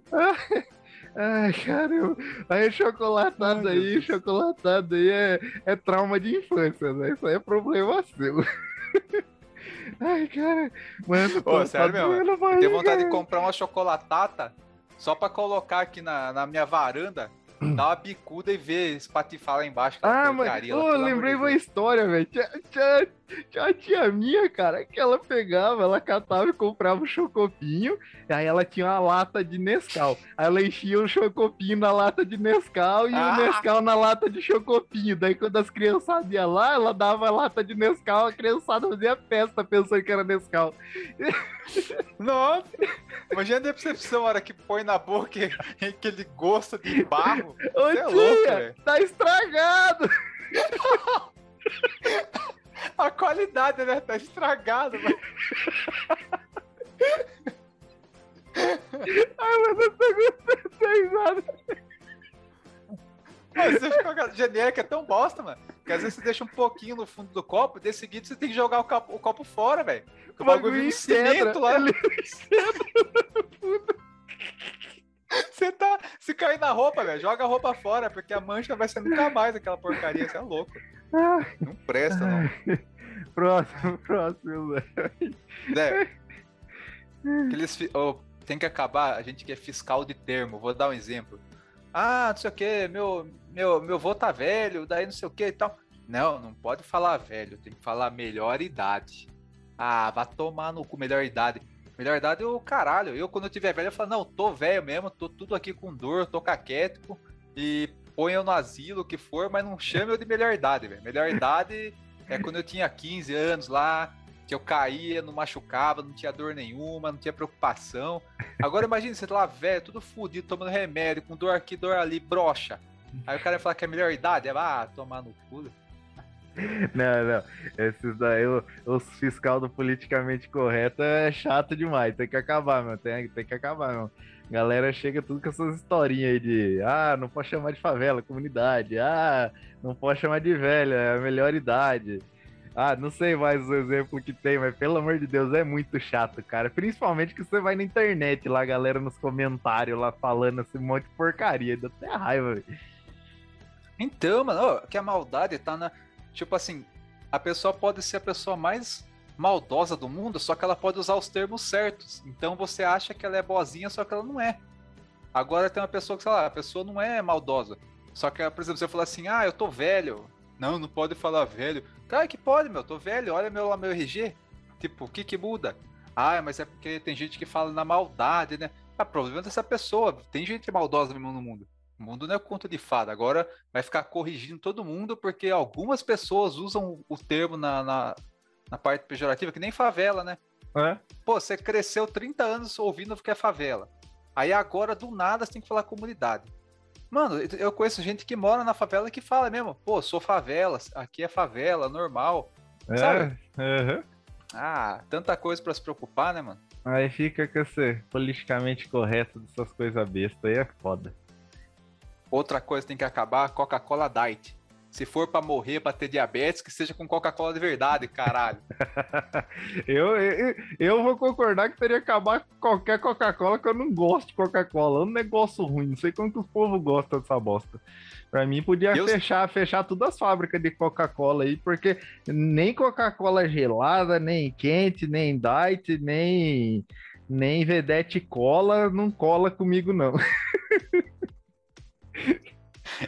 Ai, caramba. Aí chocolatado Ai, aí, chocolatado aí é, é trauma de infância, né? Isso aí é problema seu. Ai, cara. Mano, Ô, sério tá mesmo, doendo a Tenho barriga, vontade de velho. comprar uma chocolatata só pra colocar aqui na, na minha varanda, dar uma bicuda e ver espatifar lá embaixo. Ah, amor lembrei de uma história, velho. Tinha, tinha, tinha uma tia minha, cara, que ela pegava, ela catava e comprava um chocopinho, e aí ela tinha uma lata de Nescau. Aí ela enchia o chocopinho na lata de Nescau e Ah. o Nescau na lata de chocopinho. Daí quando as criançadas iam lá, ela dava a lata de Nescau, a criançada fazia festa pensando que era Nescau. Nossa! Imagina a decepção a hora que põe na boca aquele gosto de barro. Ô Cê é tia, louco, tá estragado! A qualidade, né? Tá estragado, mas Ai, mas eu tô gostando você fica com a genérica é tão bosta, mano. Que às vezes você deixa um pouquinho no fundo do copo, e de seguida você tem que jogar o copo, o copo fora, velho. O bagulho vira um cimento lá. Ele- Você tá. Se cair na roupa, velho, joga a roupa fora, porque a mancha vai ser nunca mais aquela porcaria. Você é louco. Ah, Não presta, não. Próximo, próximo. Zé, aqueles fi- ô, tem que acabar, a gente que é fiscal de termo. Vou dar um exemplo. Ah, não sei o que, meu, meu, meu vô tá velho, daí não sei o que e tal. Não, não pode falar velho, tem que falar melhor idade. Ah, vai tomar no cu, melhor idade. Melhor idade é o caralho. Eu, quando eu tiver velho, eu falo, não, tô velho mesmo, tô tudo aqui com dor, tô caquético. E põe eu no asilo, o que for, mas não chame eu de melhor idade, velho. Melhor idade é quando eu tinha 15 anos lá, que eu caía, não machucava, não tinha dor nenhuma, não tinha preocupação. Agora imagine você tá lá velho, tudo fudido, tomando remédio, com dor aqui, dor ali, brocha. Aí o cara vai falar que é melhor idade, é, ah, tomar no cu. Não, não. Esses daí, os fiscal do politicamente correto é chato demais. Tem que acabar, meu. Tem, tem que acabar, meu. Galera chega tudo com essas historinhas aí de ah, não pode chamar de favela, comunidade, ah, não pode chamar de velha, é a melhor idade. Ah, não sei mais o exemplo que tem, mas pelo amor de Deus, é muito chato, cara. Principalmente que você vai na internet lá, galera nos comentários lá falando esse monte de porcaria. Dá até raiva, velho. Então, mano, que a maldade tá na. Tipo assim, a pessoa pode ser a pessoa mais maldosa do mundo, só que ela pode usar os termos certos. Então você acha que ela é boazinha, só que ela não é. Agora tem uma pessoa que, sei lá, a pessoa não é maldosa. Só que, por exemplo, você fala assim, ah, eu tô velho. Não, não pode falar velho. Cara, que pode, meu, tô velho, olha meu, meu RG. Tipo, o que que muda? Ah, mas é porque tem gente que fala na maldade, né? Ah, problema dessa pessoa. Tem gente maldosa mesmo no mundo. O mundo não é conta de fada. Agora vai ficar corrigindo todo mundo porque algumas pessoas usam o termo na, na, na parte pejorativa, que nem favela, né? É? Pô, você cresceu 30 anos ouvindo que é favela. Aí agora, do nada, você tem que falar comunidade. Mano, eu conheço gente que mora na favela que fala mesmo, pô, sou favela, aqui é favela, normal. É, sabe? Uhum. Ah, tanta coisa para se preocupar, né, mano? Aí fica com esse politicamente correto dessas coisas bestas aí é foda. Outra coisa que tem que acabar, Coca-Cola Diet. Se for para morrer, para ter diabetes, que seja com Coca-Cola de verdade, caralho. eu, eu, eu, vou concordar que teria que acabar qualquer Coca-Cola, que eu não gosto de Coca-Cola. É um negócio ruim. Não sei como que o povo gosta dessa bosta. Pra mim, podia Deus... fechar, fechar todas as fábricas de Coca-Cola aí, porque nem Coca-Cola gelada, nem quente, nem diet, nem, nem vedete cola, não cola comigo, não.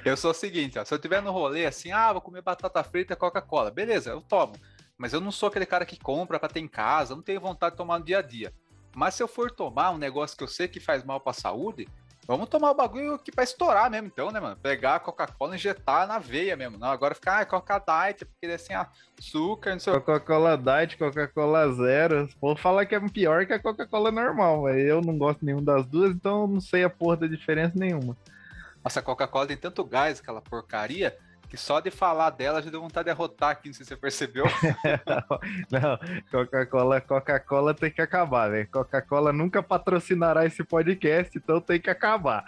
Eu sou o seguinte, ó, se eu tiver no rolê assim, ah, vou comer batata frita e Coca-Cola, beleza, eu tomo. Mas eu não sou aquele cara que compra para ter em casa, não tenho vontade de tomar no dia a dia. Mas se eu for tomar um negócio que eu sei que faz mal para a saúde, vamos tomar o bagulho que vai estourar mesmo, então, né, mano? Pegar a Coca-Cola e injetar na veia mesmo. Não, agora ficar, ah, Coca Diet, porque é assim, açúcar, não sei Coca-Cola Diet, Coca-Cola Zero. Vou falar que é pior que a Coca-Cola normal, mas eu não gosto nenhum das duas, então não sei a porra da diferença nenhuma. Nossa, a Coca-Cola tem tanto gás, aquela porcaria, que só de falar dela já deu vontade de derrotar aqui, não sei se você percebeu. não, Coca-Cola, Coca-Cola tem que acabar, velho. Coca-Cola nunca patrocinará esse podcast, então tem que acabar.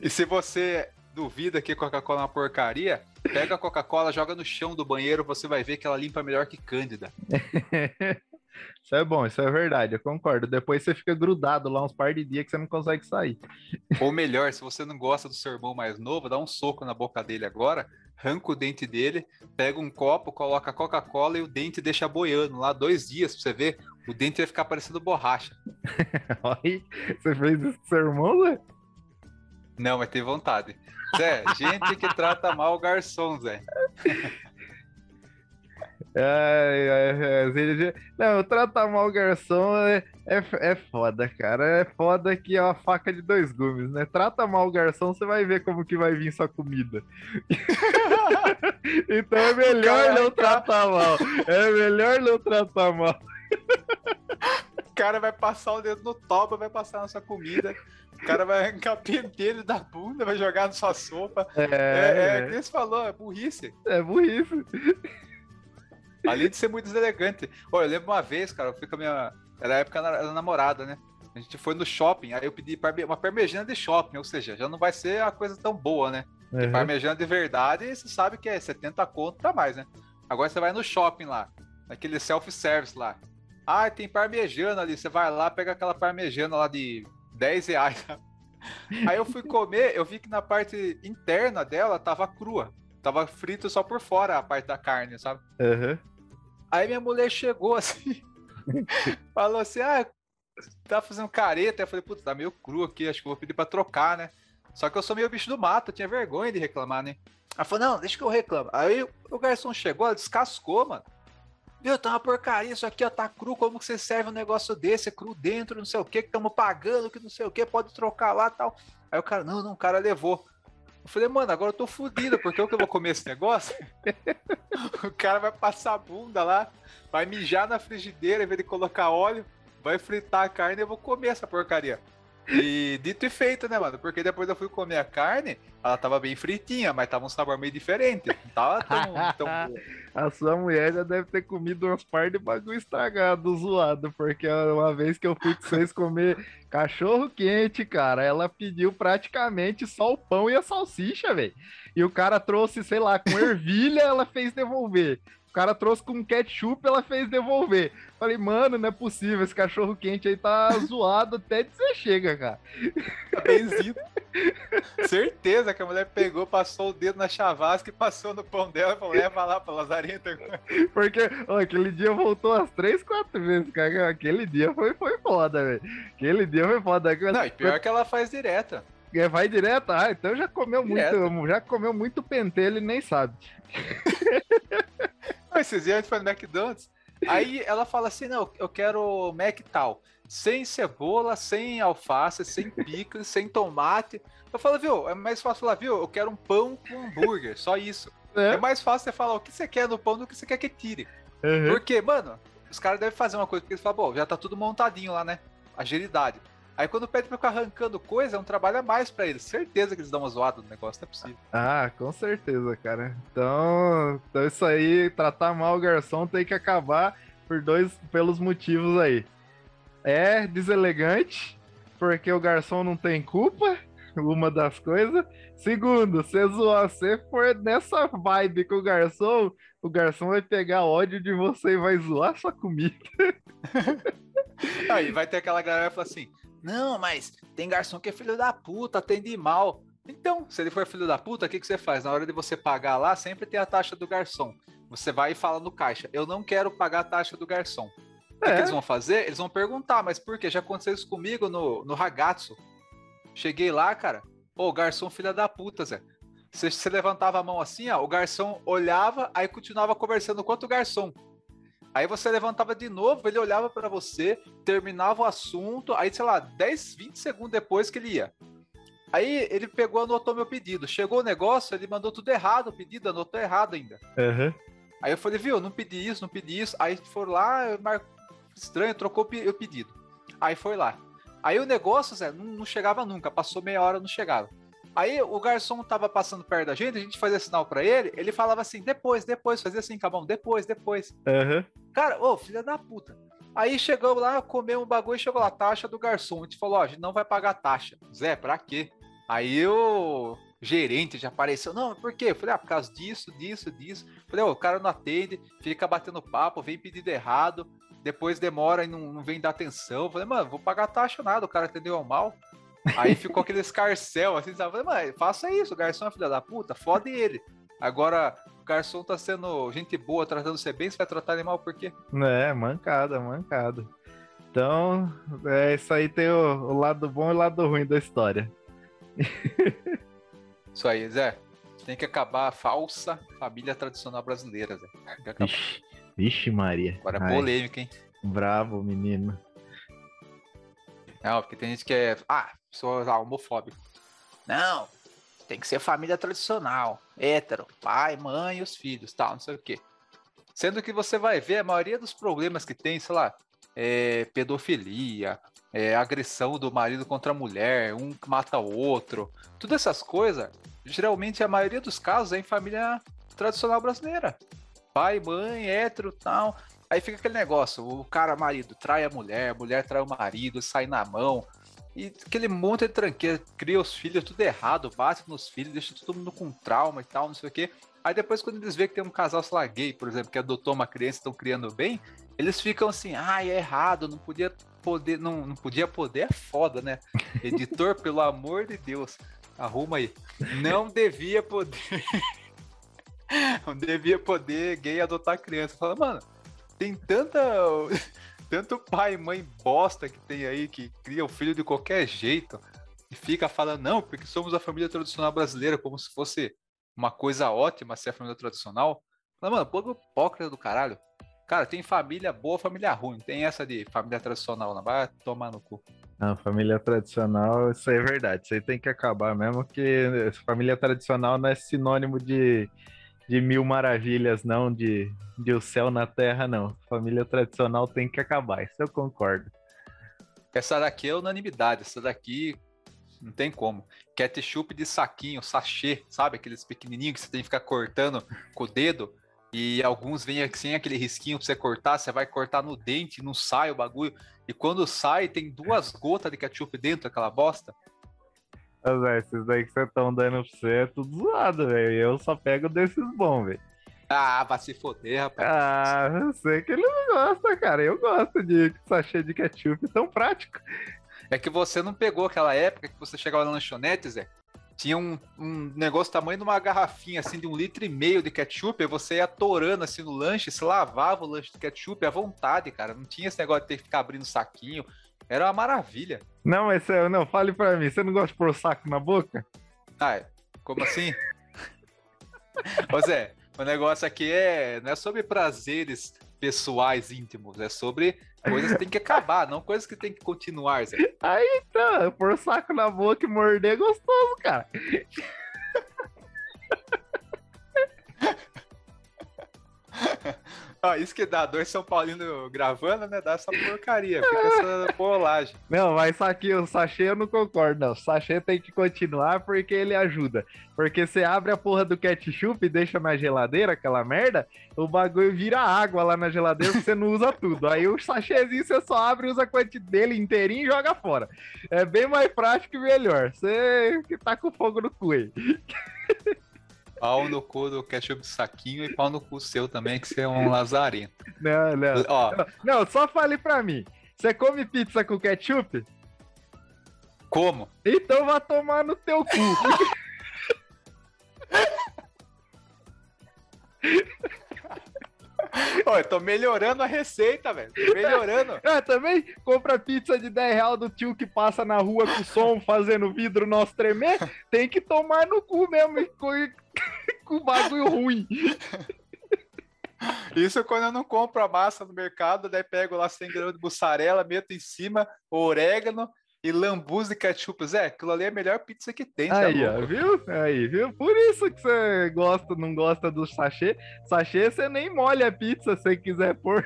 e se você duvida que Coca-Cola é uma porcaria, pega a Coca-Cola, joga no chão do banheiro, você vai ver que ela limpa melhor que Cândida. Isso é bom, isso é verdade, eu concordo. Depois você fica grudado lá uns par de dias que você não consegue sair. Ou melhor, se você não gosta do seu irmão mais novo, dá um soco na boca dele agora, arranca o dente dele, pega um copo, coloca Coca-Cola e o dente deixa boiando lá dois dias pra você ver. O dente vai ficar parecendo borracha. Oi, você fez isso com seu irmão, Zé? Não, mas tem vontade. Zé, gente que trata mal o garçom, Zé. É, é, não, tratar mal o garçom é, é, é foda, cara. É foda que é uma faca de dois gumes, né? Trata mal o garçom, você vai ver como que vai vir sua comida. então é melhor não tratar mal. É melhor não tratar mal. O cara vai passar o dedo no toba, vai passar na sua comida. O cara vai arrancar pentelho da bunda, vai jogar na sua sopa. É, é, é, é. você falou, é burrice. É burrice. Além de ser muito deselegante. Olha, eu lembro uma vez, cara, eu fui com a minha. Era a época da namorada, né? A gente foi no shopping, aí eu pedi uma parmegiana de shopping, ou seja, já não vai ser a coisa tão boa, né? Uhum. parmegiana de verdade, você sabe que é 70 conto pra mais, né? Agora você vai no shopping lá, naquele self-service lá. Ah, tem parmegiana ali, você vai lá, pega aquela parmegiana lá de 10 reais. Aí eu fui comer, eu vi que na parte interna dela tava crua. Tava frito só por fora a parte da carne, sabe? Uhum. Aí minha mulher chegou assim, falou assim: ah, tava fazendo careta. Eu falei, puta, tá meio cru aqui, acho que vou pedir pra trocar, né? Só que eu sou meio bicho do mato, eu tinha vergonha de reclamar, né? Ela falou, não, deixa que eu reclamo. Aí o garçom chegou, ela descascou, mano. Viu, tá uma porcaria isso aqui, ó, tá cru, como que você serve um negócio desse? É cru dentro, não sei o que, que estamos pagando, que não sei o que, pode trocar lá tal. Aí o cara, não, não, o cara levou. Eu falei, mano, agora eu tô fudido, porque eu que vou comer esse negócio? o cara vai passar a bunda lá, vai mijar na frigideira em vez de colocar óleo, vai fritar a carne e eu vou comer essa porcaria. E dito e feito, né, mano? Porque depois eu fui comer a carne, ela tava bem fritinha, mas tava um sabor meio diferente. Não tava tão, tão A sua mulher já deve ter comido umas par de bagulho estragado, zoado, porque uma vez que eu fui com vocês comer cachorro quente, cara, ela pediu praticamente só o pão e a salsicha, velho. E o cara trouxe, sei lá, com ervilha, ela fez devolver cara trouxe com ketchup, ela fez devolver. Falei, mano, não é possível, esse cachorro quente aí tá zoado até de você chega, cara. Tá benzido. Certeza que a mulher pegou, passou o dedo na chavasca e passou no pão dela e falou, leva lá pra Lazarenta. Porque, ó, aquele dia voltou umas três, quatro vezes, cara. Aquele dia foi, foi foda, velho. Aquele dia foi foda. Não, e pior que ela faz direto. É, vai direto? Ah, então já comeu direto. muito, já comeu muito pentelho e nem sabe. Esses dias a gente foi no McDonald's. Aí ela fala assim: não, eu quero Mac tal. Sem cebola, sem alface, sem picles, sem tomate. Eu falo, viu, é mais fácil falar, viu, eu quero um pão com hambúrguer, só isso. É, é mais fácil você falar o que você quer no pão do que você quer que tire. Uhum. Porque, mano, os caras devem fazer uma coisa, porque eles falam, bom, já tá tudo montadinho lá, né? Agilidade. Aí quando pede pra ficar arrancando coisa, é um trabalho a mais pra eles. Certeza que eles dão uma zoada no negócio, não é possível. Ah, com certeza, cara. Então, então isso aí, tratar mal o garçom tem que acabar por dois, pelos motivos aí. É deselegante, porque o garçom não tem culpa, uma das coisas. Segundo, se zoar, se for nessa vibe com o garçom, o garçom vai pegar ódio de você e vai zoar sua comida. Aí vai ter aquela galera que fala assim: não, mas tem garçom que é filho da puta, atende mal. Então, se ele for filho da puta, o que, que você faz? Na hora de você pagar lá, sempre tem a taxa do garçom. Você vai e fala no caixa: Eu não quero pagar a taxa do garçom. O que, é. eles vão fazer? Eles vão perguntar, mas por quê? Já aconteceu isso comigo no, no ragazzo. Cheguei lá, cara. Ô, garçom filha da puta, Zé. Você, você levantava a mão assim, ó, o garçom olhava, aí continuava conversando com outro garçom. Aí você levantava de novo, ele olhava para você, terminava o assunto, aí, sei lá, 10, 20 segundos depois que ele ia. Aí ele pegou, anotou meu pedido. Chegou o negócio, ele mandou tudo errado, o pedido, anotou errado ainda. Uhum. Aí eu falei, viu, não pedi isso, não pedi isso. Aí foram lá, estranho, trocou o pedido. Aí foi lá. Aí o negócio, Zé, não, não chegava nunca, passou meia hora, não chegava. Aí o garçom tava passando perto da gente, a gente fazia sinal para ele, ele falava assim, depois, depois, fazia assim mão, depois, depois. Uhum. Cara, ô, filha da puta. Aí chegou lá, comeu um bagulho e chegou lá, taxa do garçom. A gente falou, ó, a gente não vai pagar taxa. Zé, pra quê? Aí o gerente já apareceu, não, por quê? Eu falei, ah, por causa disso, disso, disso. Eu falei, ó, o cara não atende, fica batendo papo, vem pedido errado, depois demora e não, não vem dar atenção. Eu falei, mano, vou pagar taxa nada, o cara atendeu mal. Aí ficou aquele escarcel, assim, sabe? Mas faça isso, o garçom é filho da puta, fode ele. Agora, o garçom tá sendo gente boa, tratando você bem, você vai tratar ele mal por quê? É, mancada, mancada. Então, é isso aí tem o, o lado bom e o lado ruim da história. Isso aí, Zé. Tem que acabar a falsa família tradicional brasileira, Zé. Vixe, vixe, Maria. Agora é polêmica, hein? Bravo, menino. Não, porque tem gente que é. Ah, sou homofóbico. Não, tem que ser família tradicional, hétero, pai, mãe os filhos, tal, não sei o quê. Sendo que você vai ver a maioria dos problemas que tem, sei lá, é pedofilia, é agressão do marido contra a mulher, um mata o outro, todas essas coisas, geralmente a maioria dos casos é em família tradicional brasileira. Pai, mãe, hétero, tal. Aí fica aquele negócio, o cara, marido, trai a mulher, a mulher trai o marido, sai na mão. E aquele monte de tranqueira, cria os filhos tudo errado, bate nos filhos, deixa todo mundo com trauma e tal, não sei o quê. Aí depois, quando eles veem que tem um casal, sei lá, gay, por exemplo, que adotou uma criança e estão criando bem, eles ficam assim, ah, é errado, não podia poder, não, não podia poder, é foda, né? Editor, pelo amor de Deus, arruma aí. Não devia poder. não devia poder gay adotar criança. Fala, mano, tem tanta tanto pai e mãe bosta que tem aí, que cria o filho de qualquer jeito, e fica falando, não, porque somos a família tradicional brasileira, como se fosse uma coisa ótima ser a família tradicional. Fala, mano, pô, hipócrita do caralho. Cara, tem família boa, família ruim. Tem essa de família tradicional, não vai tomar no cu. Não, família tradicional, isso é verdade. Isso aí tem que acabar mesmo, que família tradicional não é sinônimo de, de mil maravilhas, não, de, de o céu na terra, não. Família tradicional tem que acabar, isso eu concordo. Essa daqui é unanimidade, essa daqui não tem como. Ketchup de saquinho, sachê, sabe? Aqueles pequenininhos que você tem que ficar cortando com o dedo. E alguns vêm sem aquele risquinho pra você cortar, você vai cortar no dente, não sai o bagulho. E quando sai, tem duas gotas de ketchup dentro daquela bosta. Mas, é, esses daí que vocês estão dando pra você é tudo zoado, velho. Eu só pego desses bons, velho. Ah, vai se foder, rapaz. Ah, eu sei que ele não gosta, cara. Eu gosto de sachê de ketchup, tão prático. É que você não pegou aquela época que você chegava na lanchonete, Zé, tinha um, um negócio tamanho de uma garrafinha, assim, de um litro e meio de ketchup, e você ia torando, assim, no lanche, se lavava o lanche de ketchup à vontade, cara. Não tinha esse negócio de ter que ficar abrindo saquinho. Era uma maravilha. Não, mas você, não, fale pra mim, você não gosta de pôr o saco na boca? Ah, como assim? Ô Zé, o negócio aqui é, não é sobre prazeres pessoais íntimos, é sobre coisas que tem que acabar, não coisas que tem que continuar, Zé. Aí então, pôr saco na boca e morder é gostoso, cara. Ó, isso que dá dois São Paulino gravando, né? Dá essa porcaria, fica essa bolagem. Não, mas aqui, o sachê eu não concordo, não. O sachê tem que continuar porque ele ajuda. Porque você abre a porra do ketchup e deixa na geladeira, aquela merda, o bagulho vira água lá na geladeira você não usa tudo. Aí o sachêzinho você só abre, usa a quantidade dele inteirinho e joga fora. É bem mais prático e melhor. Você que tá com fogo no cu aí. Pau no cu do ketchup de saquinho e pau no cu seu também, que você é um lazarento. Não, não. Ó, Não, só fale pra mim. Você come pizza com ketchup? como? Então vá tomar no teu cu. Ó, eu tô melhorando a receita, velho. Tô melhorando. Ah, também compra pizza de 10 reais do tio que passa na rua com som, fazendo o vidro nosso tremer. Tem que tomar no cu mesmo, e com, com bagulho ruim. Isso quando eu não compro a massa no mercado, daí pego lá 100 gramas de mussarela, meto em cima orégano e lambuza de ketchup. Zé, aquilo ali é a melhor pizza que tem, tá Aí, ó, viu? Aí, viu? Por isso que você gosta, não gosta do sachê. Sachê você nem molha a pizza se você quiser pôr.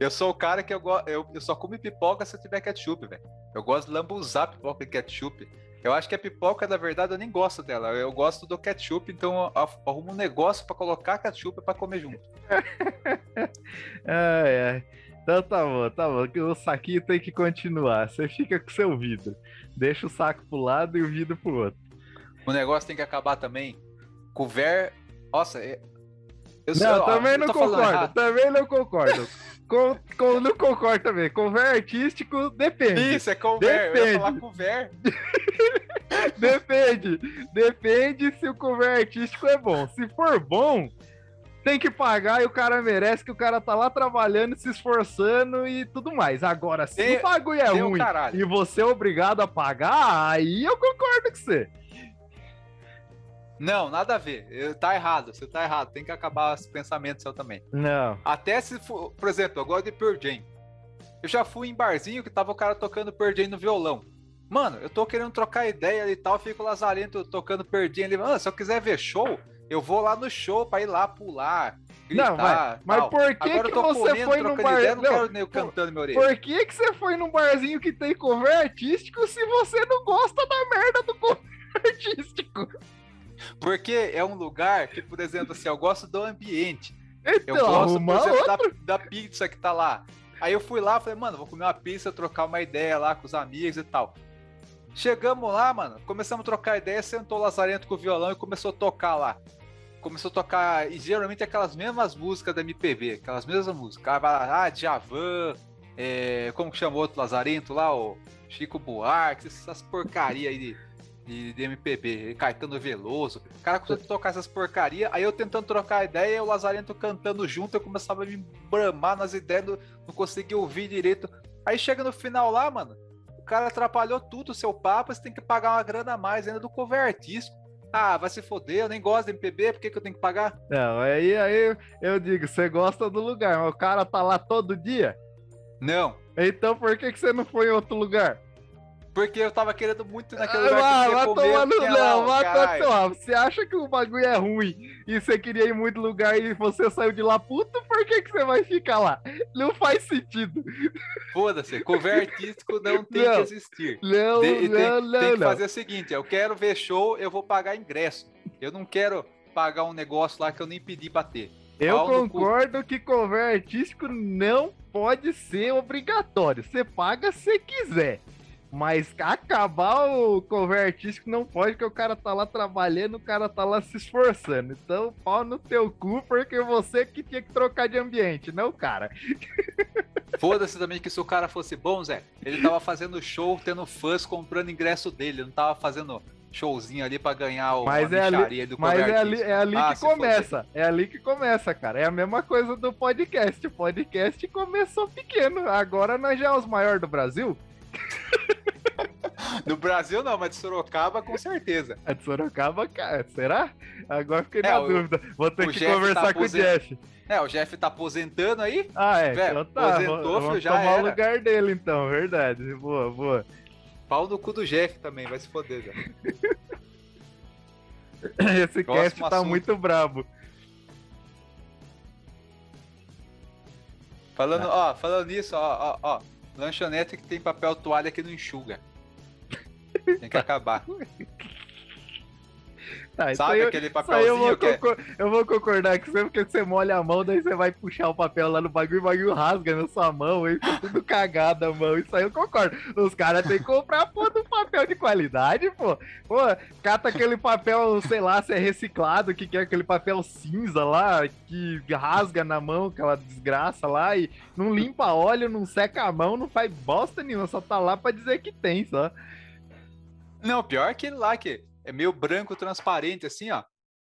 Eu sou o cara que eu, go... eu, eu só como pipoca se eu tiver ketchup, velho. Eu gosto de lambuzar pipoca de ketchup. Eu acho que a pipoca, na verdade, eu nem gosto dela. Eu gosto do ketchup, então arrumo um negócio pra colocar ketchup pra comer junto. Ai, ai. Então tá bom, tá bom. O saquinho tem que continuar. Você fica com seu vidro. Deixa o saco pro lado e o vidro pro outro. O negócio tem que acabar também. Couvert. Nossa, é... eu Não, ó, também eu não concordo. Também não concordo. com, com, não concordo também. Cover artístico depende. Isso, é couvert. Eu ia Depende. falar couvert. Depende. Depende se o cover artístico é bom. Se for bom, tem que pagar e o cara merece que o cara tá lá trabalhando, se esforçando e tudo mais. Agora, se Tem- o bagulho é ruim caralho. e você é obrigado a pagar, aí eu concordo com você. Não, nada a ver. Eu- Tá errado, você tá errado. Tem que acabar esse pensamento seu também. Não. Até se for, por exemplo, eu gosto de Pearl Jam. Eu já fui em barzinho que tava o cara tocando Pearl Jam no violão. Mano, eu tô querendo trocar ideia e tal, fico lazarento tocando Pearl Jam ali. Mano, se eu quiser ver show, eu vou lá no show pra ir lá pular, gritar, Não, mas, mas por que, Agora que você comendo, foi num trocando bar... ideia, eu não Não, quero nem cantando minha orelha. Por que, que você foi num barzinho que tem cover artístico se você não gosta da merda do cover artístico? Porque é um lugar que, por exemplo, assim, eu gosto do ambiente. Então, Eu gosto, por exemplo, da, da pizza que tá lá. Aí eu fui lá, falei, mano, vou comer uma pizza, trocar uma ideia lá com os amigos e tal. Chegamos lá, mano, começamos a trocar ideia, sentou o Lazarento com o violão e começou a tocar lá. Começou a tocar, e geralmente aquelas mesmas músicas da MPB, aquelas mesmas músicas. Ah, Djavan, é, como que chama o outro Lazarento lá, o Chico Buarque, essas porcaria aí de, de, de MPB, Caetano Veloso. O cara começou a tocar essas porcaria, aí eu tentando trocar ideia, o Lazarento cantando junto, eu começava a me bramar nas ideias, não, não conseguia ouvir direito. Aí chega no final lá, mano, o cara atrapalhou tudo o seu papo, você tem que pagar uma grana a mais ainda do cover artístico. Ah, vai se foder, eu nem gosto de MPB, por que, que eu tenho que pagar? Não, aí, aí eu digo, você gosta do lugar, mas o cara tá lá todo dia? Não. Então por que, que você não foi em outro lugar? Porque eu tava querendo muito naquele Ah, lugar que tinha lá, não, vai tomar. Você acha que o bagulho é ruim e você queria ir em muito lugar e você saiu de lá puto, por que, que você vai ficar lá? Não faz sentido. Foda-se, cover artístico não tem Não. que existir. Não, De- e tem, não, não, tem que não. fazer o seguinte: eu quero ver show, eu vou pagar ingresso. Eu não quero pagar um negócio lá que eu nem pedi pra ter. Eu Pau no cu. concordo que cover artístico não pode ser obrigatório. Você paga se quiser. Mas acabar o cover artístico não pode, porque o cara tá lá trabalhando, o cara tá lá se esforçando. Então, pau no teu cu, porque você que tinha que trocar de ambiente, não cara. Foda-se também que se o cara fosse bom, Zé, ele tava fazendo show, tendo fãs comprando ingresso dele, não tava fazendo showzinho ali pra ganhar o Mas é ali- do Mas é ali, é ali Ah, que começa. É ali que começa, cara. É a mesma coisa do podcast. O podcast começou pequeno. Agora nós já é os maiores do Brasil. No Brasil não, mas de Sorocaba com certeza. A de Sorocaba, cara, será? Agora fiquei É, na o- dúvida. Vou ter o que Jeff tá conversar com o aposen- Jeff. É, o Jeff tá aposentando aí. Ah, é. Velho, então tá. aposentou, Vamos filho, já tomar o era. lugar dele, então. Verdade. Boa, boa. Pau no cu do Jeff também, vai se foder, Zé. Esse Próximo cast tá assunto. muito brabo. Falando, Tá. ó, falando nisso, ó, ó, ó. Lanchonete que tem papel toalha que não enxuga. Tem que acabar. Tá, Sabe aí, aquele aí eu, vou papelzinho que é... eu vou concordar com você, porque você molha a mão, daí você vai puxar o papel lá no bagulho, o bagulho rasga na sua mão, aí fica tudo cagado a mão. Isso aí eu concordo. Os caras têm que comprar pô, do papel de qualidade, pô. Pô, cata aquele papel, sei lá, se é reciclado, que que é aquele papel cinza lá, que rasga na mão, aquela desgraça lá, e não limpa óleo, não seca a mão, não faz bosta nenhuma, só tá lá pra dizer que tem, só. Não, pior aquele lá que é meio branco, transparente, assim, ó.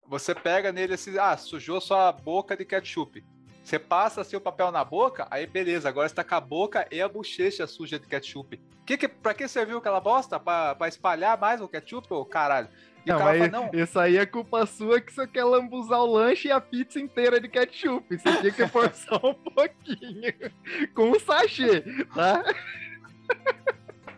Você pega nele assim, ah, sujou sua boca de ketchup. Você passa assim o papel na boca, aí beleza, agora você tá com a boca e a bochecha suja de ketchup. Que que, pra que serviu aquela bosta? Pra, pra espalhar mais o ketchup, ô caralho? E Não, o cara fala, não, isso aí é culpa sua que você quer lambuzar o lanche e a pizza inteira de ketchup. Você tinha que forçar um pouquinho. Com um sachê, tá?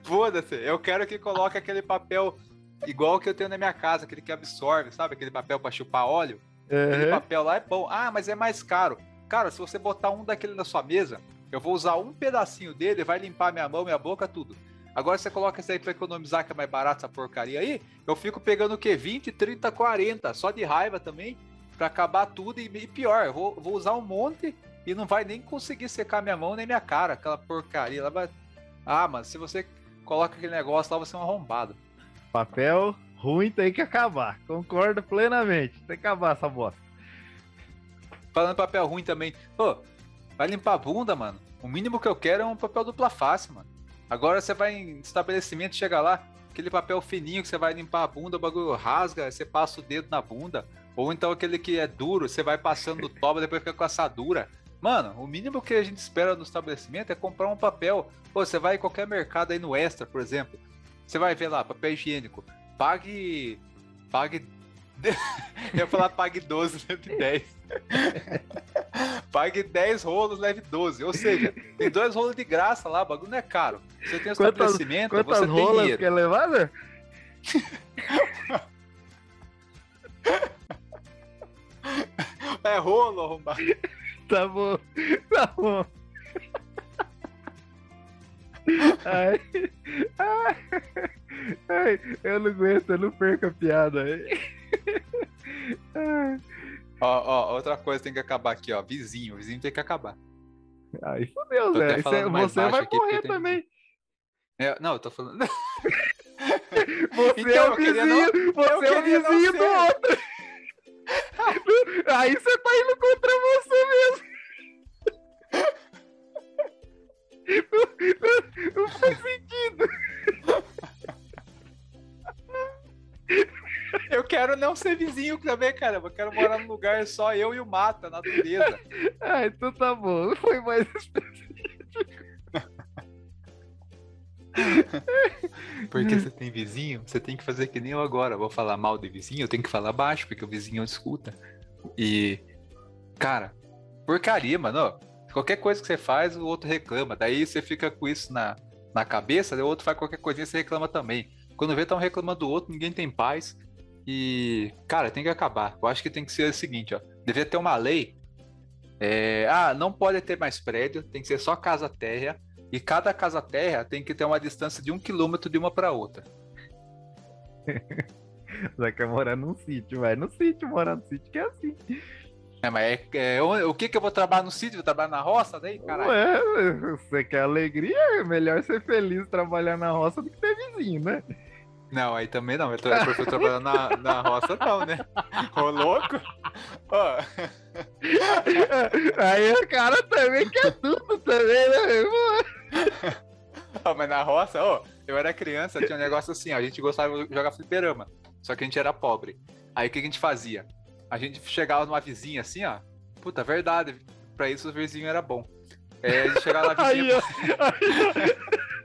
foda-se, eu quero que coloque aquele papel igual que eu tenho na minha casa, aquele que absorve, sabe? Aquele papel pra chupar óleo. Aquele Uhum. papel lá é bom. Ah, mas é mais caro. Cara, se você botar um daquele na sua mesa, eu vou usar um pedacinho dele, vai limpar minha mão, minha boca, tudo. Agora você coloca esse aí pra economizar, que é mais barato essa porcaria aí, eu fico pegando o quê? 20, 30, 40, só de raiva também, pra acabar tudo. E, e pior, eu vou, vou usar um monte e não vai nem conseguir secar minha mão nem minha cara, aquela porcaria. Ela vai... Ah, mas se você coloca aquele negócio lá, você é um arrombado. Papel ruim tem que acabar. Concordo plenamente. Tem que acabar essa bosta. Falando papel ruim também. Pô, vai limpar a bunda, mano. O mínimo que eu quero é um papel dupla face, mano. Agora você vai em estabelecimento, chega lá, aquele papel fininho que você vai limpar a bunda, o bagulho rasga, você passa o dedo na bunda. Ou então aquele que é duro, você vai passando do toba, depois fica com assadura. Mano, o mínimo que a gente espera no estabelecimento é comprar um papel. Pô, você vai em qualquer mercado aí no Extra, por exemplo. Você vai ver lá, papel higiênico. Pague. Pague. Eu ia falar pague 12, leve 10. Pague 10 rolos, leve 12. Ou seja, tem dois rolos de graça lá, o bagulho não é caro. Você tem um Quantas- estabelecimento, Quantas você tem rolas dinheiro. quer levar, Zé? É rolo, arrombado. Tá bom, tá bom. Ai, ai, ai, eu não aguento, eu não perco a piada. Ai, Ó, ó, outra coisa tem que acabar aqui, ó. Vizinho, vizinho tem que acabar. Ai, fodeu, Tô Zé. é- Você vai morrer tem- também. É, não, eu tô falando. Você Então, é eu o vizinho, não- você eu é o vizinho do outro. Aí você tá indo contra você mesmo. Não, não faz sentido. quero não ser vizinho também, cara. Eu quero morar num lugar só eu e o mato, a natureza. Ah, então tá bom. Foi mais específico. Porque você tem vizinho, você tem que fazer que nem eu agora. Eu vou falar mal de vizinho, eu tenho que falar baixo, porque o vizinho escuta. E, cara, porcaria, mano. Qualquer coisa que você faz, o outro reclama. Daí você fica com isso na, na cabeça, o outro faz qualquer coisinha, você reclama também. Quando vê, estão reclamando do outro, ninguém tem paz. E, cara, tem que acabar. Eu acho que tem que ser o seguinte, ó. Devia ter uma lei. É, ah, não pode ter mais prédio, tem que ser só casa terra. E cada casa terra tem que ter uma distância de um quilômetro de uma para outra. Você quer morar num sítio, vai no sítio, morar no sítio que é assim. É, mas é, é, o que que eu vou trabalhar no sítio? Vou trabalhar na roça daí, caralho? Ué, você quer alegria? É melhor ser feliz trabalhar na roça do que ter vizinho, né? Não, aí também não. Eu tô, eu tô trabalhando na, na roça, não, né? Ô, louco? Ó. Aí o cara também quer tudo também, né? Ó, mas na roça, ó, eu era criança, tinha um negócio assim, ó, a gente gostava de jogar fliperama, só que a gente era pobre. Aí o que a gente fazia? A gente chegava numa vizinha assim, ó. Puta, verdade. Pra isso o vizinho era bom. É, a gente chegava na vizinha. Aí,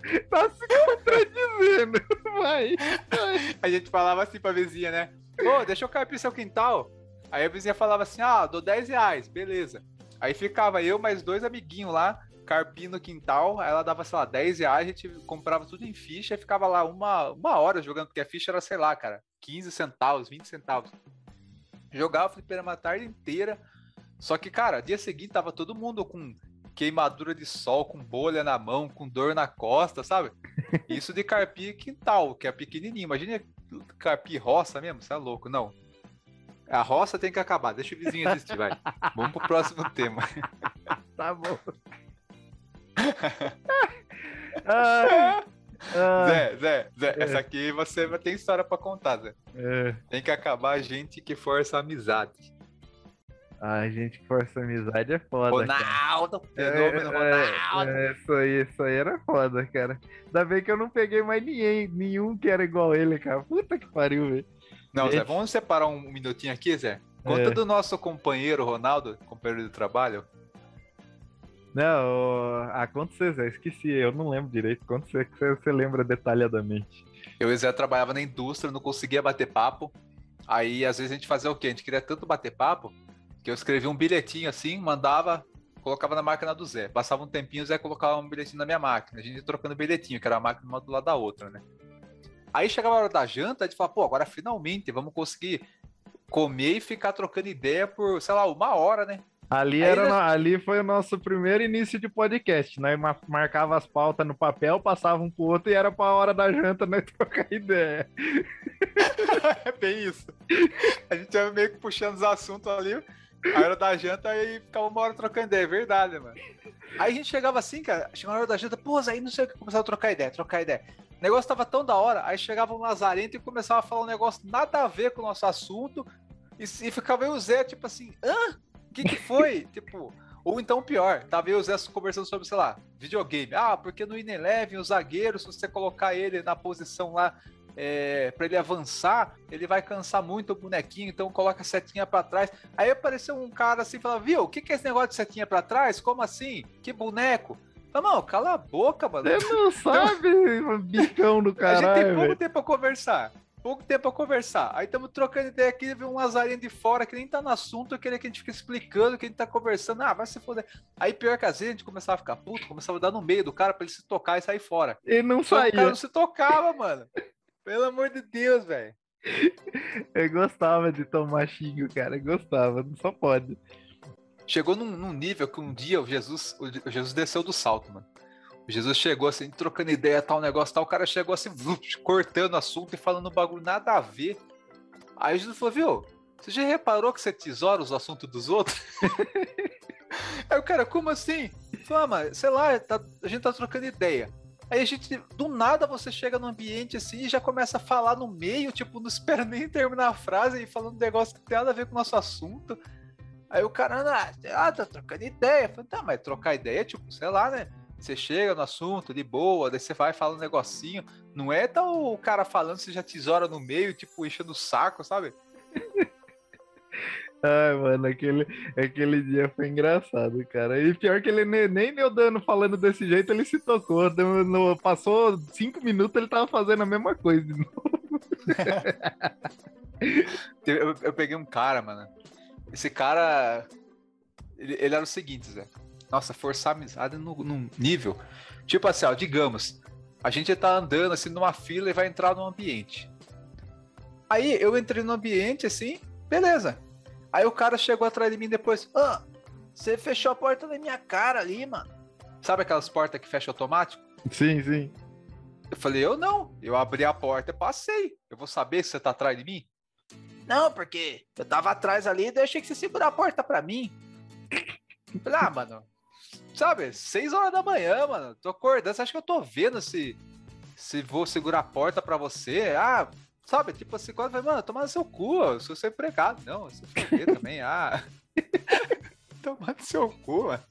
aí, tá se contradizendo. Vai, vai. A gente falava assim pra vizinha, né? Ô, deixa eu carpir seu quintal. Aí a vizinha falava assim: ah, dou 10 reais, beleza. Aí ficava eu mais dois amiguinhos lá, carpindo no quintal. Aí ela dava, sei lá, 10 reais, a gente comprava tudo em ficha e ficava lá uma, uma hora jogando, porque a ficha era, sei lá, cara, 15 centavos, 20 centavos. Jogava fliperama a tarde inteira. Só que, cara, dia seguinte tava todo mundo com queimadura de sol, com bolha na mão, com dor na costa, sabe? Isso de carpir quintal, que é pequenininho. Imagina carpir roça mesmo, você é louco. Não. A roça tem que acabar, deixa o vizinho assistir, vai. Vamos pro próximo tema. Tá bom. Ah, ah, Zé, Zé, Zé, essa aqui você ter história pra contar, Zé. é. Tem que acabar a gente que força a amizade. Ai, gente, que força amizade é foda. cara. Ronaldo, fenômeno É, Ronaldo. é, isso aí, isso aí era foda, cara. Ainda bem que eu não peguei mais ninguém, nenhum que era igual ele, cara. Puta que pariu, velho. Não, Zé, vamos separar um minutinho aqui, Zé. Conta É. do nosso companheiro Ronaldo, companheiro de trabalho. Não, ah, conta você, Zé, esqueci, eu não lembro direito. Você, que você, você lembra detalhadamente. Eu e Zé trabalhava na indústria, não conseguia bater papo. Aí, às vezes, a gente fazia o quê? A gente queria tanto bater papo que eu escrevia um bilhetinho assim, mandava, colocava na máquina do Zé. Passava um tempinho, o Zé colocava um bilhetinho na minha máquina. A gente ia trocando bilhetinho, que era a máquina uma do lado da outra, né? Aí chegava a hora da janta, a gente falava, pô, agora finalmente vamos conseguir comer e ficar trocando ideia por, sei lá, uma hora, né? Ali, Aí era, nós- ali foi o nosso primeiro início de podcast. Nós ma- marcava as pautas no papel, passava um pro outro e era pra hora da janta nós trocar ideia. É bem isso. A gente ia meio que puxando os assuntos ali, a hora da janta e ficava uma hora trocando ideia, é verdade, mano. Aí a gente chegava assim, cara, chegava a hora da janta, pô, aí não sei o que, começava a trocar ideia, trocar ideia. O negócio tava tão da hora, aí chegava um lazarento e começava a falar um negócio nada a ver com o nosso assunto, e, e ficava eu e o Zé, tipo assim, hã? O que que foi? tipo, ou então pior, tava eu e o Zé conversando sobre, sei lá, videogame. Ah, porque no Ineleven, o zagueiro, se você colocar ele na posição lá é, para ele avançar, ele vai cansar muito o bonequinho, então coloca a setinha pra trás. Aí apareceu um cara assim e falou: Viu, o que, que é esse negócio de setinha pra trás? Como assim? Que boneco? Não, cala a boca, mano. Você não sabe, bicão do a gente tem pouco tempo pra conversar. Pouco tempo pra conversar. Aí estamos trocando ideia aqui, vem um lazarinho de fora que nem tá no assunto, aquele que a gente fica explicando, que a gente tá conversando. Ah, vai se foder. Aí pior que às vezes a gente começava a ficar puto, começava a dar no meio do cara pra ele se tocar e sair fora. Ele não Só que o cara saía. não se tocava, mano. Pelo amor de Deus, velho. Eu gostava de tomar xingo, cara. Eu gostava, só pode. Chegou num, num nível que um dia o Jesus, o Jesus desceu do salto, mano. Jesus chegou assim, trocando ideia, tal negócio, tal. O cara chegou assim, cortando assunto e falando um bagulho nada a ver. Aí Jesus falou, viu? Você já reparou que você tesoura os assuntos dos outros? Aí o cara, como assim? Falei, ah, sei lá, tá- a gente tá trocando ideia. Aí a gente, do nada, você chega no ambiente assim e já começa a falar no meio, tipo, não espera nem terminar a frase e falando um negócio que tem nada a ver com o nosso assunto. Aí o cara, ah, tá trocando ideia. Eu Falei, tá, mas trocar ideia, tipo, sei lá, né? Você chega no assunto de boa, daí você vai falando um negocinho. Não é tão o cara falando, você já tesoura no meio, tipo, enchendo o saco, sabe? Ai, mano, aquele, aquele dia foi engraçado, cara. E pior que ele nem, nem deu dano falando desse jeito, ele se tocou. Deu- no- passou cinco minutos, ele tava fazendo a mesma coisa de novo. Eu, eu peguei um cara, mano. Esse cara. Ele, ele era o seguinte, Zé. Nossa, forçar a amizade no, num nível. Tipo assim, ó, digamos, a gente tá andando assim numa fila e vai entrar num ambiente. Aí eu entrei no ambiente assim, beleza. Aí o cara chegou atrás de mim depois. Ah, você fechou a porta na minha cara ali, mano. Sabe aquelas portas que fecham automático? Sim, sim. Eu falei, eu não. Eu abri a porta e passei. Eu vou saber se você tá atrás de mim? Não, porque eu tava atrás ali e deixei que você segurar a porta pra mim. Eu Falei, ah, mano. Sabe, seis horas da manhã, mano. Tô acordando. Você acha que eu tô vendo se, se vou segurar a porta pra você? Ah, sabe, tipo assim, quando eu falei, mano, toma no seu cu, eu sou seu empregado. Não, sou foder também. Ah. Tomar no seu cu, mano.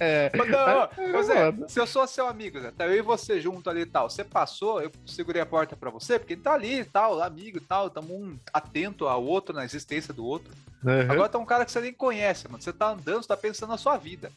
É. Mas não, É, Zé, mano. se eu sou seu amigo, Zé, tá eu e você junto ali e tal, você passou, eu segurei a porta pra você, porque ele tá ali e tal, amigo e tal, tamo um atento ao outro, na existência do outro. Uhum. Agora tá um cara que você nem conhece, mano, você tá andando, você tá pensando na sua vida.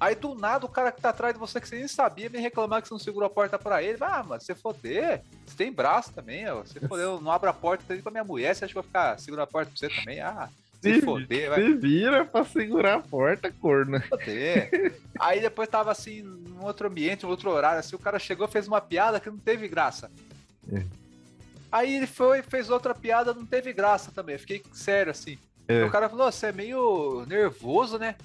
Aí do nada o cara que tá atrás de você, que você nem sabia, vem reclamar que você não segurou a porta pra ele. Vai, ah, mano, você foder, você tem braço também, ó. Você foder, eu não abro a porta pra minha mulher, você acha que eu vou ficar segurando a porta pra você também? Ah, se Se- foder, vai Se vira pra segurar a porta, corno. foder. Aí depois tava assim, num outro ambiente, num outro horário, assim, o cara chegou fez uma piada que não teve graça. É. Aí ele foi fez outra piada, não teve graça também. Eu Fiquei sério assim. É. O cara falou, você é meio nervoso, né?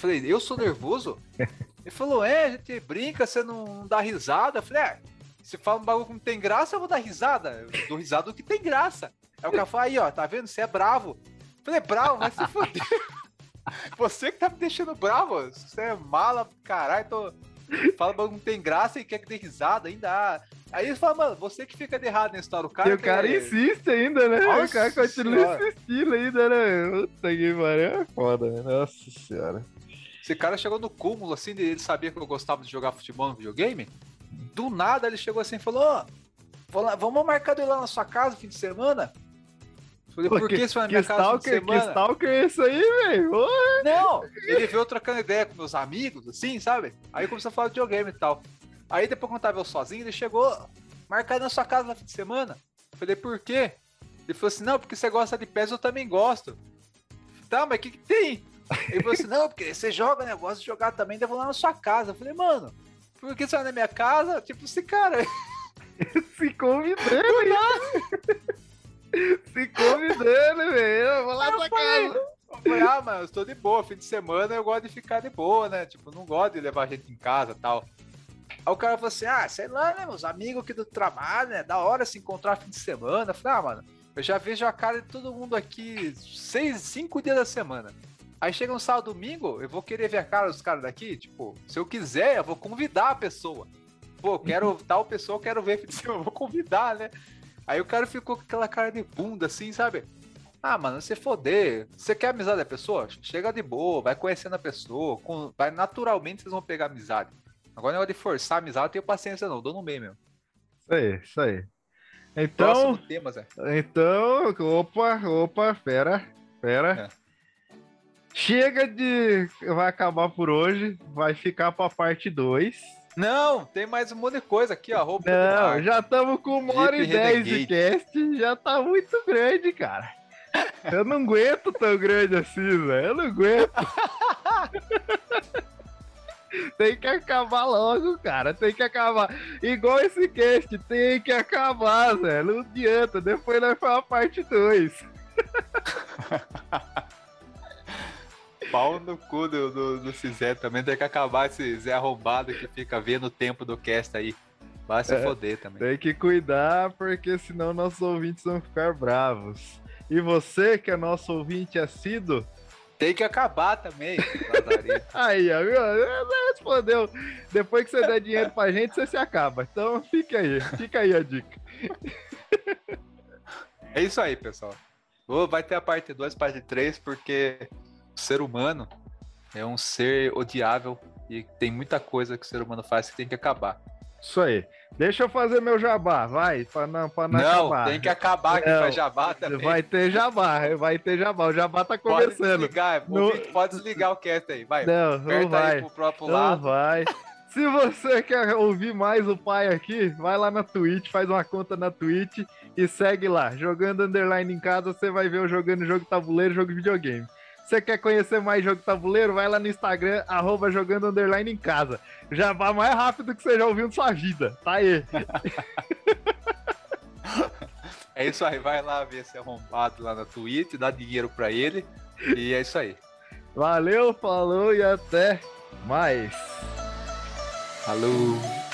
Eu falei, eu sou nervoso? Ele falou, é, a gente brinca, você não dá risada. Eu falei, é, se fala um bagulho que não tem graça, eu vou dar risada. Eu dou risada do que tem graça. Aí o cara falou, aí, ó, tá vendo? Você é bravo. Eu falei, bravo, vai se foder. Você que tá me deixando bravo. Você é mala, caralho, tô... Fala bagulho que não tem graça e quer que dê risada ainda. ah. Aí ele fala, mano, você que fica de errado nessa história. O cara e o cara é- insiste ainda, né? o Nossa cara continua Senhora. insistindo ainda, né? Puta que pariu, é foda, né? Nossa senhora. Esse cara chegou no cúmulo, assim, de ele sabia que eu gostava de jogar futebol no videogame. Do nada ele chegou assim e falou: vou lá- vamos marcar de ir lá na sua casa no fim de semana? Eu Falei, por que você vai na que minha casa no fim de stalker, que semana? stalker é isso aí, velho? Ô, Não! Ele veio trocando ideia com meus amigos, assim, sabe? Aí começou a falar de videogame e tal. Aí depois, quando tava eu sozinho, ele chegou, marcar na sua casa no fim de semana. Eu Falei, por quê? Ele falou assim, não, porque você gosta de PES, eu também gosto. Tá, mas o que, que tem? Ele falou assim, não, porque você joga, né? Eu gosto de jogar também, vou lá na sua casa. Eu falei, mano, por que você vai na minha casa? Tipo, esse cara. Se convidando? Se convidando, velho. Eu vou lá Eu falei, casa. Eu falei, ah, mano, eu tô de boa, fim de semana eu gosto de ficar de boa, né? Tipo, não gosto de levar gente em casa e tal. Aí o cara falou assim, ah, sei lá, né, meus amigos aqui do trabalho, né? Da hora se encontrar fim de semana. Eu falei, ah, mano, eu já vejo a cara de todo mundo aqui seis, cinco dias da semana. Aí chega um sábado, domingo, eu vou querer ver a cara dos caras daqui, tipo, se eu quiser, eu vou convidar a pessoa. Pô, quero tal pessoa, eu quero ver eu vou convidar, né? Aí o cara ficou com aquela cara de bunda, assim, sabe? Ah, mano, você foder. Você quer amizade da pessoa? Chega de boa, vai conhecendo a pessoa. com- vai naturalmente vocês vão pegar amizade. Agora, negócio de forçar a amizade, eu tenho paciência não, dou no meio mesmo. Isso aí, isso aí. Então, Próximo tema, Zé. então, opa, opa, pera, pera. É. Chega de. Vai acabar por hoje, vai ficar pra parte 2. Não, tem mais um monte de coisa aqui, ó. Roubo Não, já estamos com uma hora e dez de cast, já tá muito grande, cara. Eu não aguento tão grande assim, velho. Eu não aguento. tem que acabar logo, cara. Tem que acabar. Igual esse cast, tem que acabar, Zé. Não adianta. Depois nós faz a parte 2. Pau no cu do, do, do Zé também. Tem que acabar esse Zé arrombado que fica vendo o tempo do cast aí. Vai se É. foder também. Tem que cuidar, porque senão nossos ouvintes vão ficar bravos. E você, que é nosso ouvinte assíduo, Tem que acabar também. Aí? Você respondeu. Depois que você der dinheiro pra gente, você se acaba. Então fica aí, fica aí a dica. É isso aí, pessoal. Vai ter a parte 2, parte 3, porque ser humano é um ser odiável e tem muita coisa que o ser humano faz que tem que acabar. Isso aí. Deixa eu fazer meu jabá, vai, não, pra não, Não, acabar. tem que acabar que Não, faz jabá também. Vai ter jabá, vai ter jabá. O jabá tá Pode começando. desligar, No- ouvinte, pode desligar o cast aí, vai. Não, não Aperta aí vai. pro próprio Não lado. vai. Se você quer ouvir mais o pai aqui, vai lá na Twitch, faz uma conta na Twitch e segue lá. Jogando underline em casa, você vai ver eu jogando jogo tabuleiro, jogo de videogame. Você quer conhecer mais jogo tabuleiro? Vai lá no Instagram, arroba jogando underline em casa. Já vai mais rápido que você já ouviu na sua vida. Tá aí. É isso aí, vai lá ver esse arrombado lá na Twitch, dá dinheiro pra ele. E é isso aí. Valeu, falou e até mais. Falou!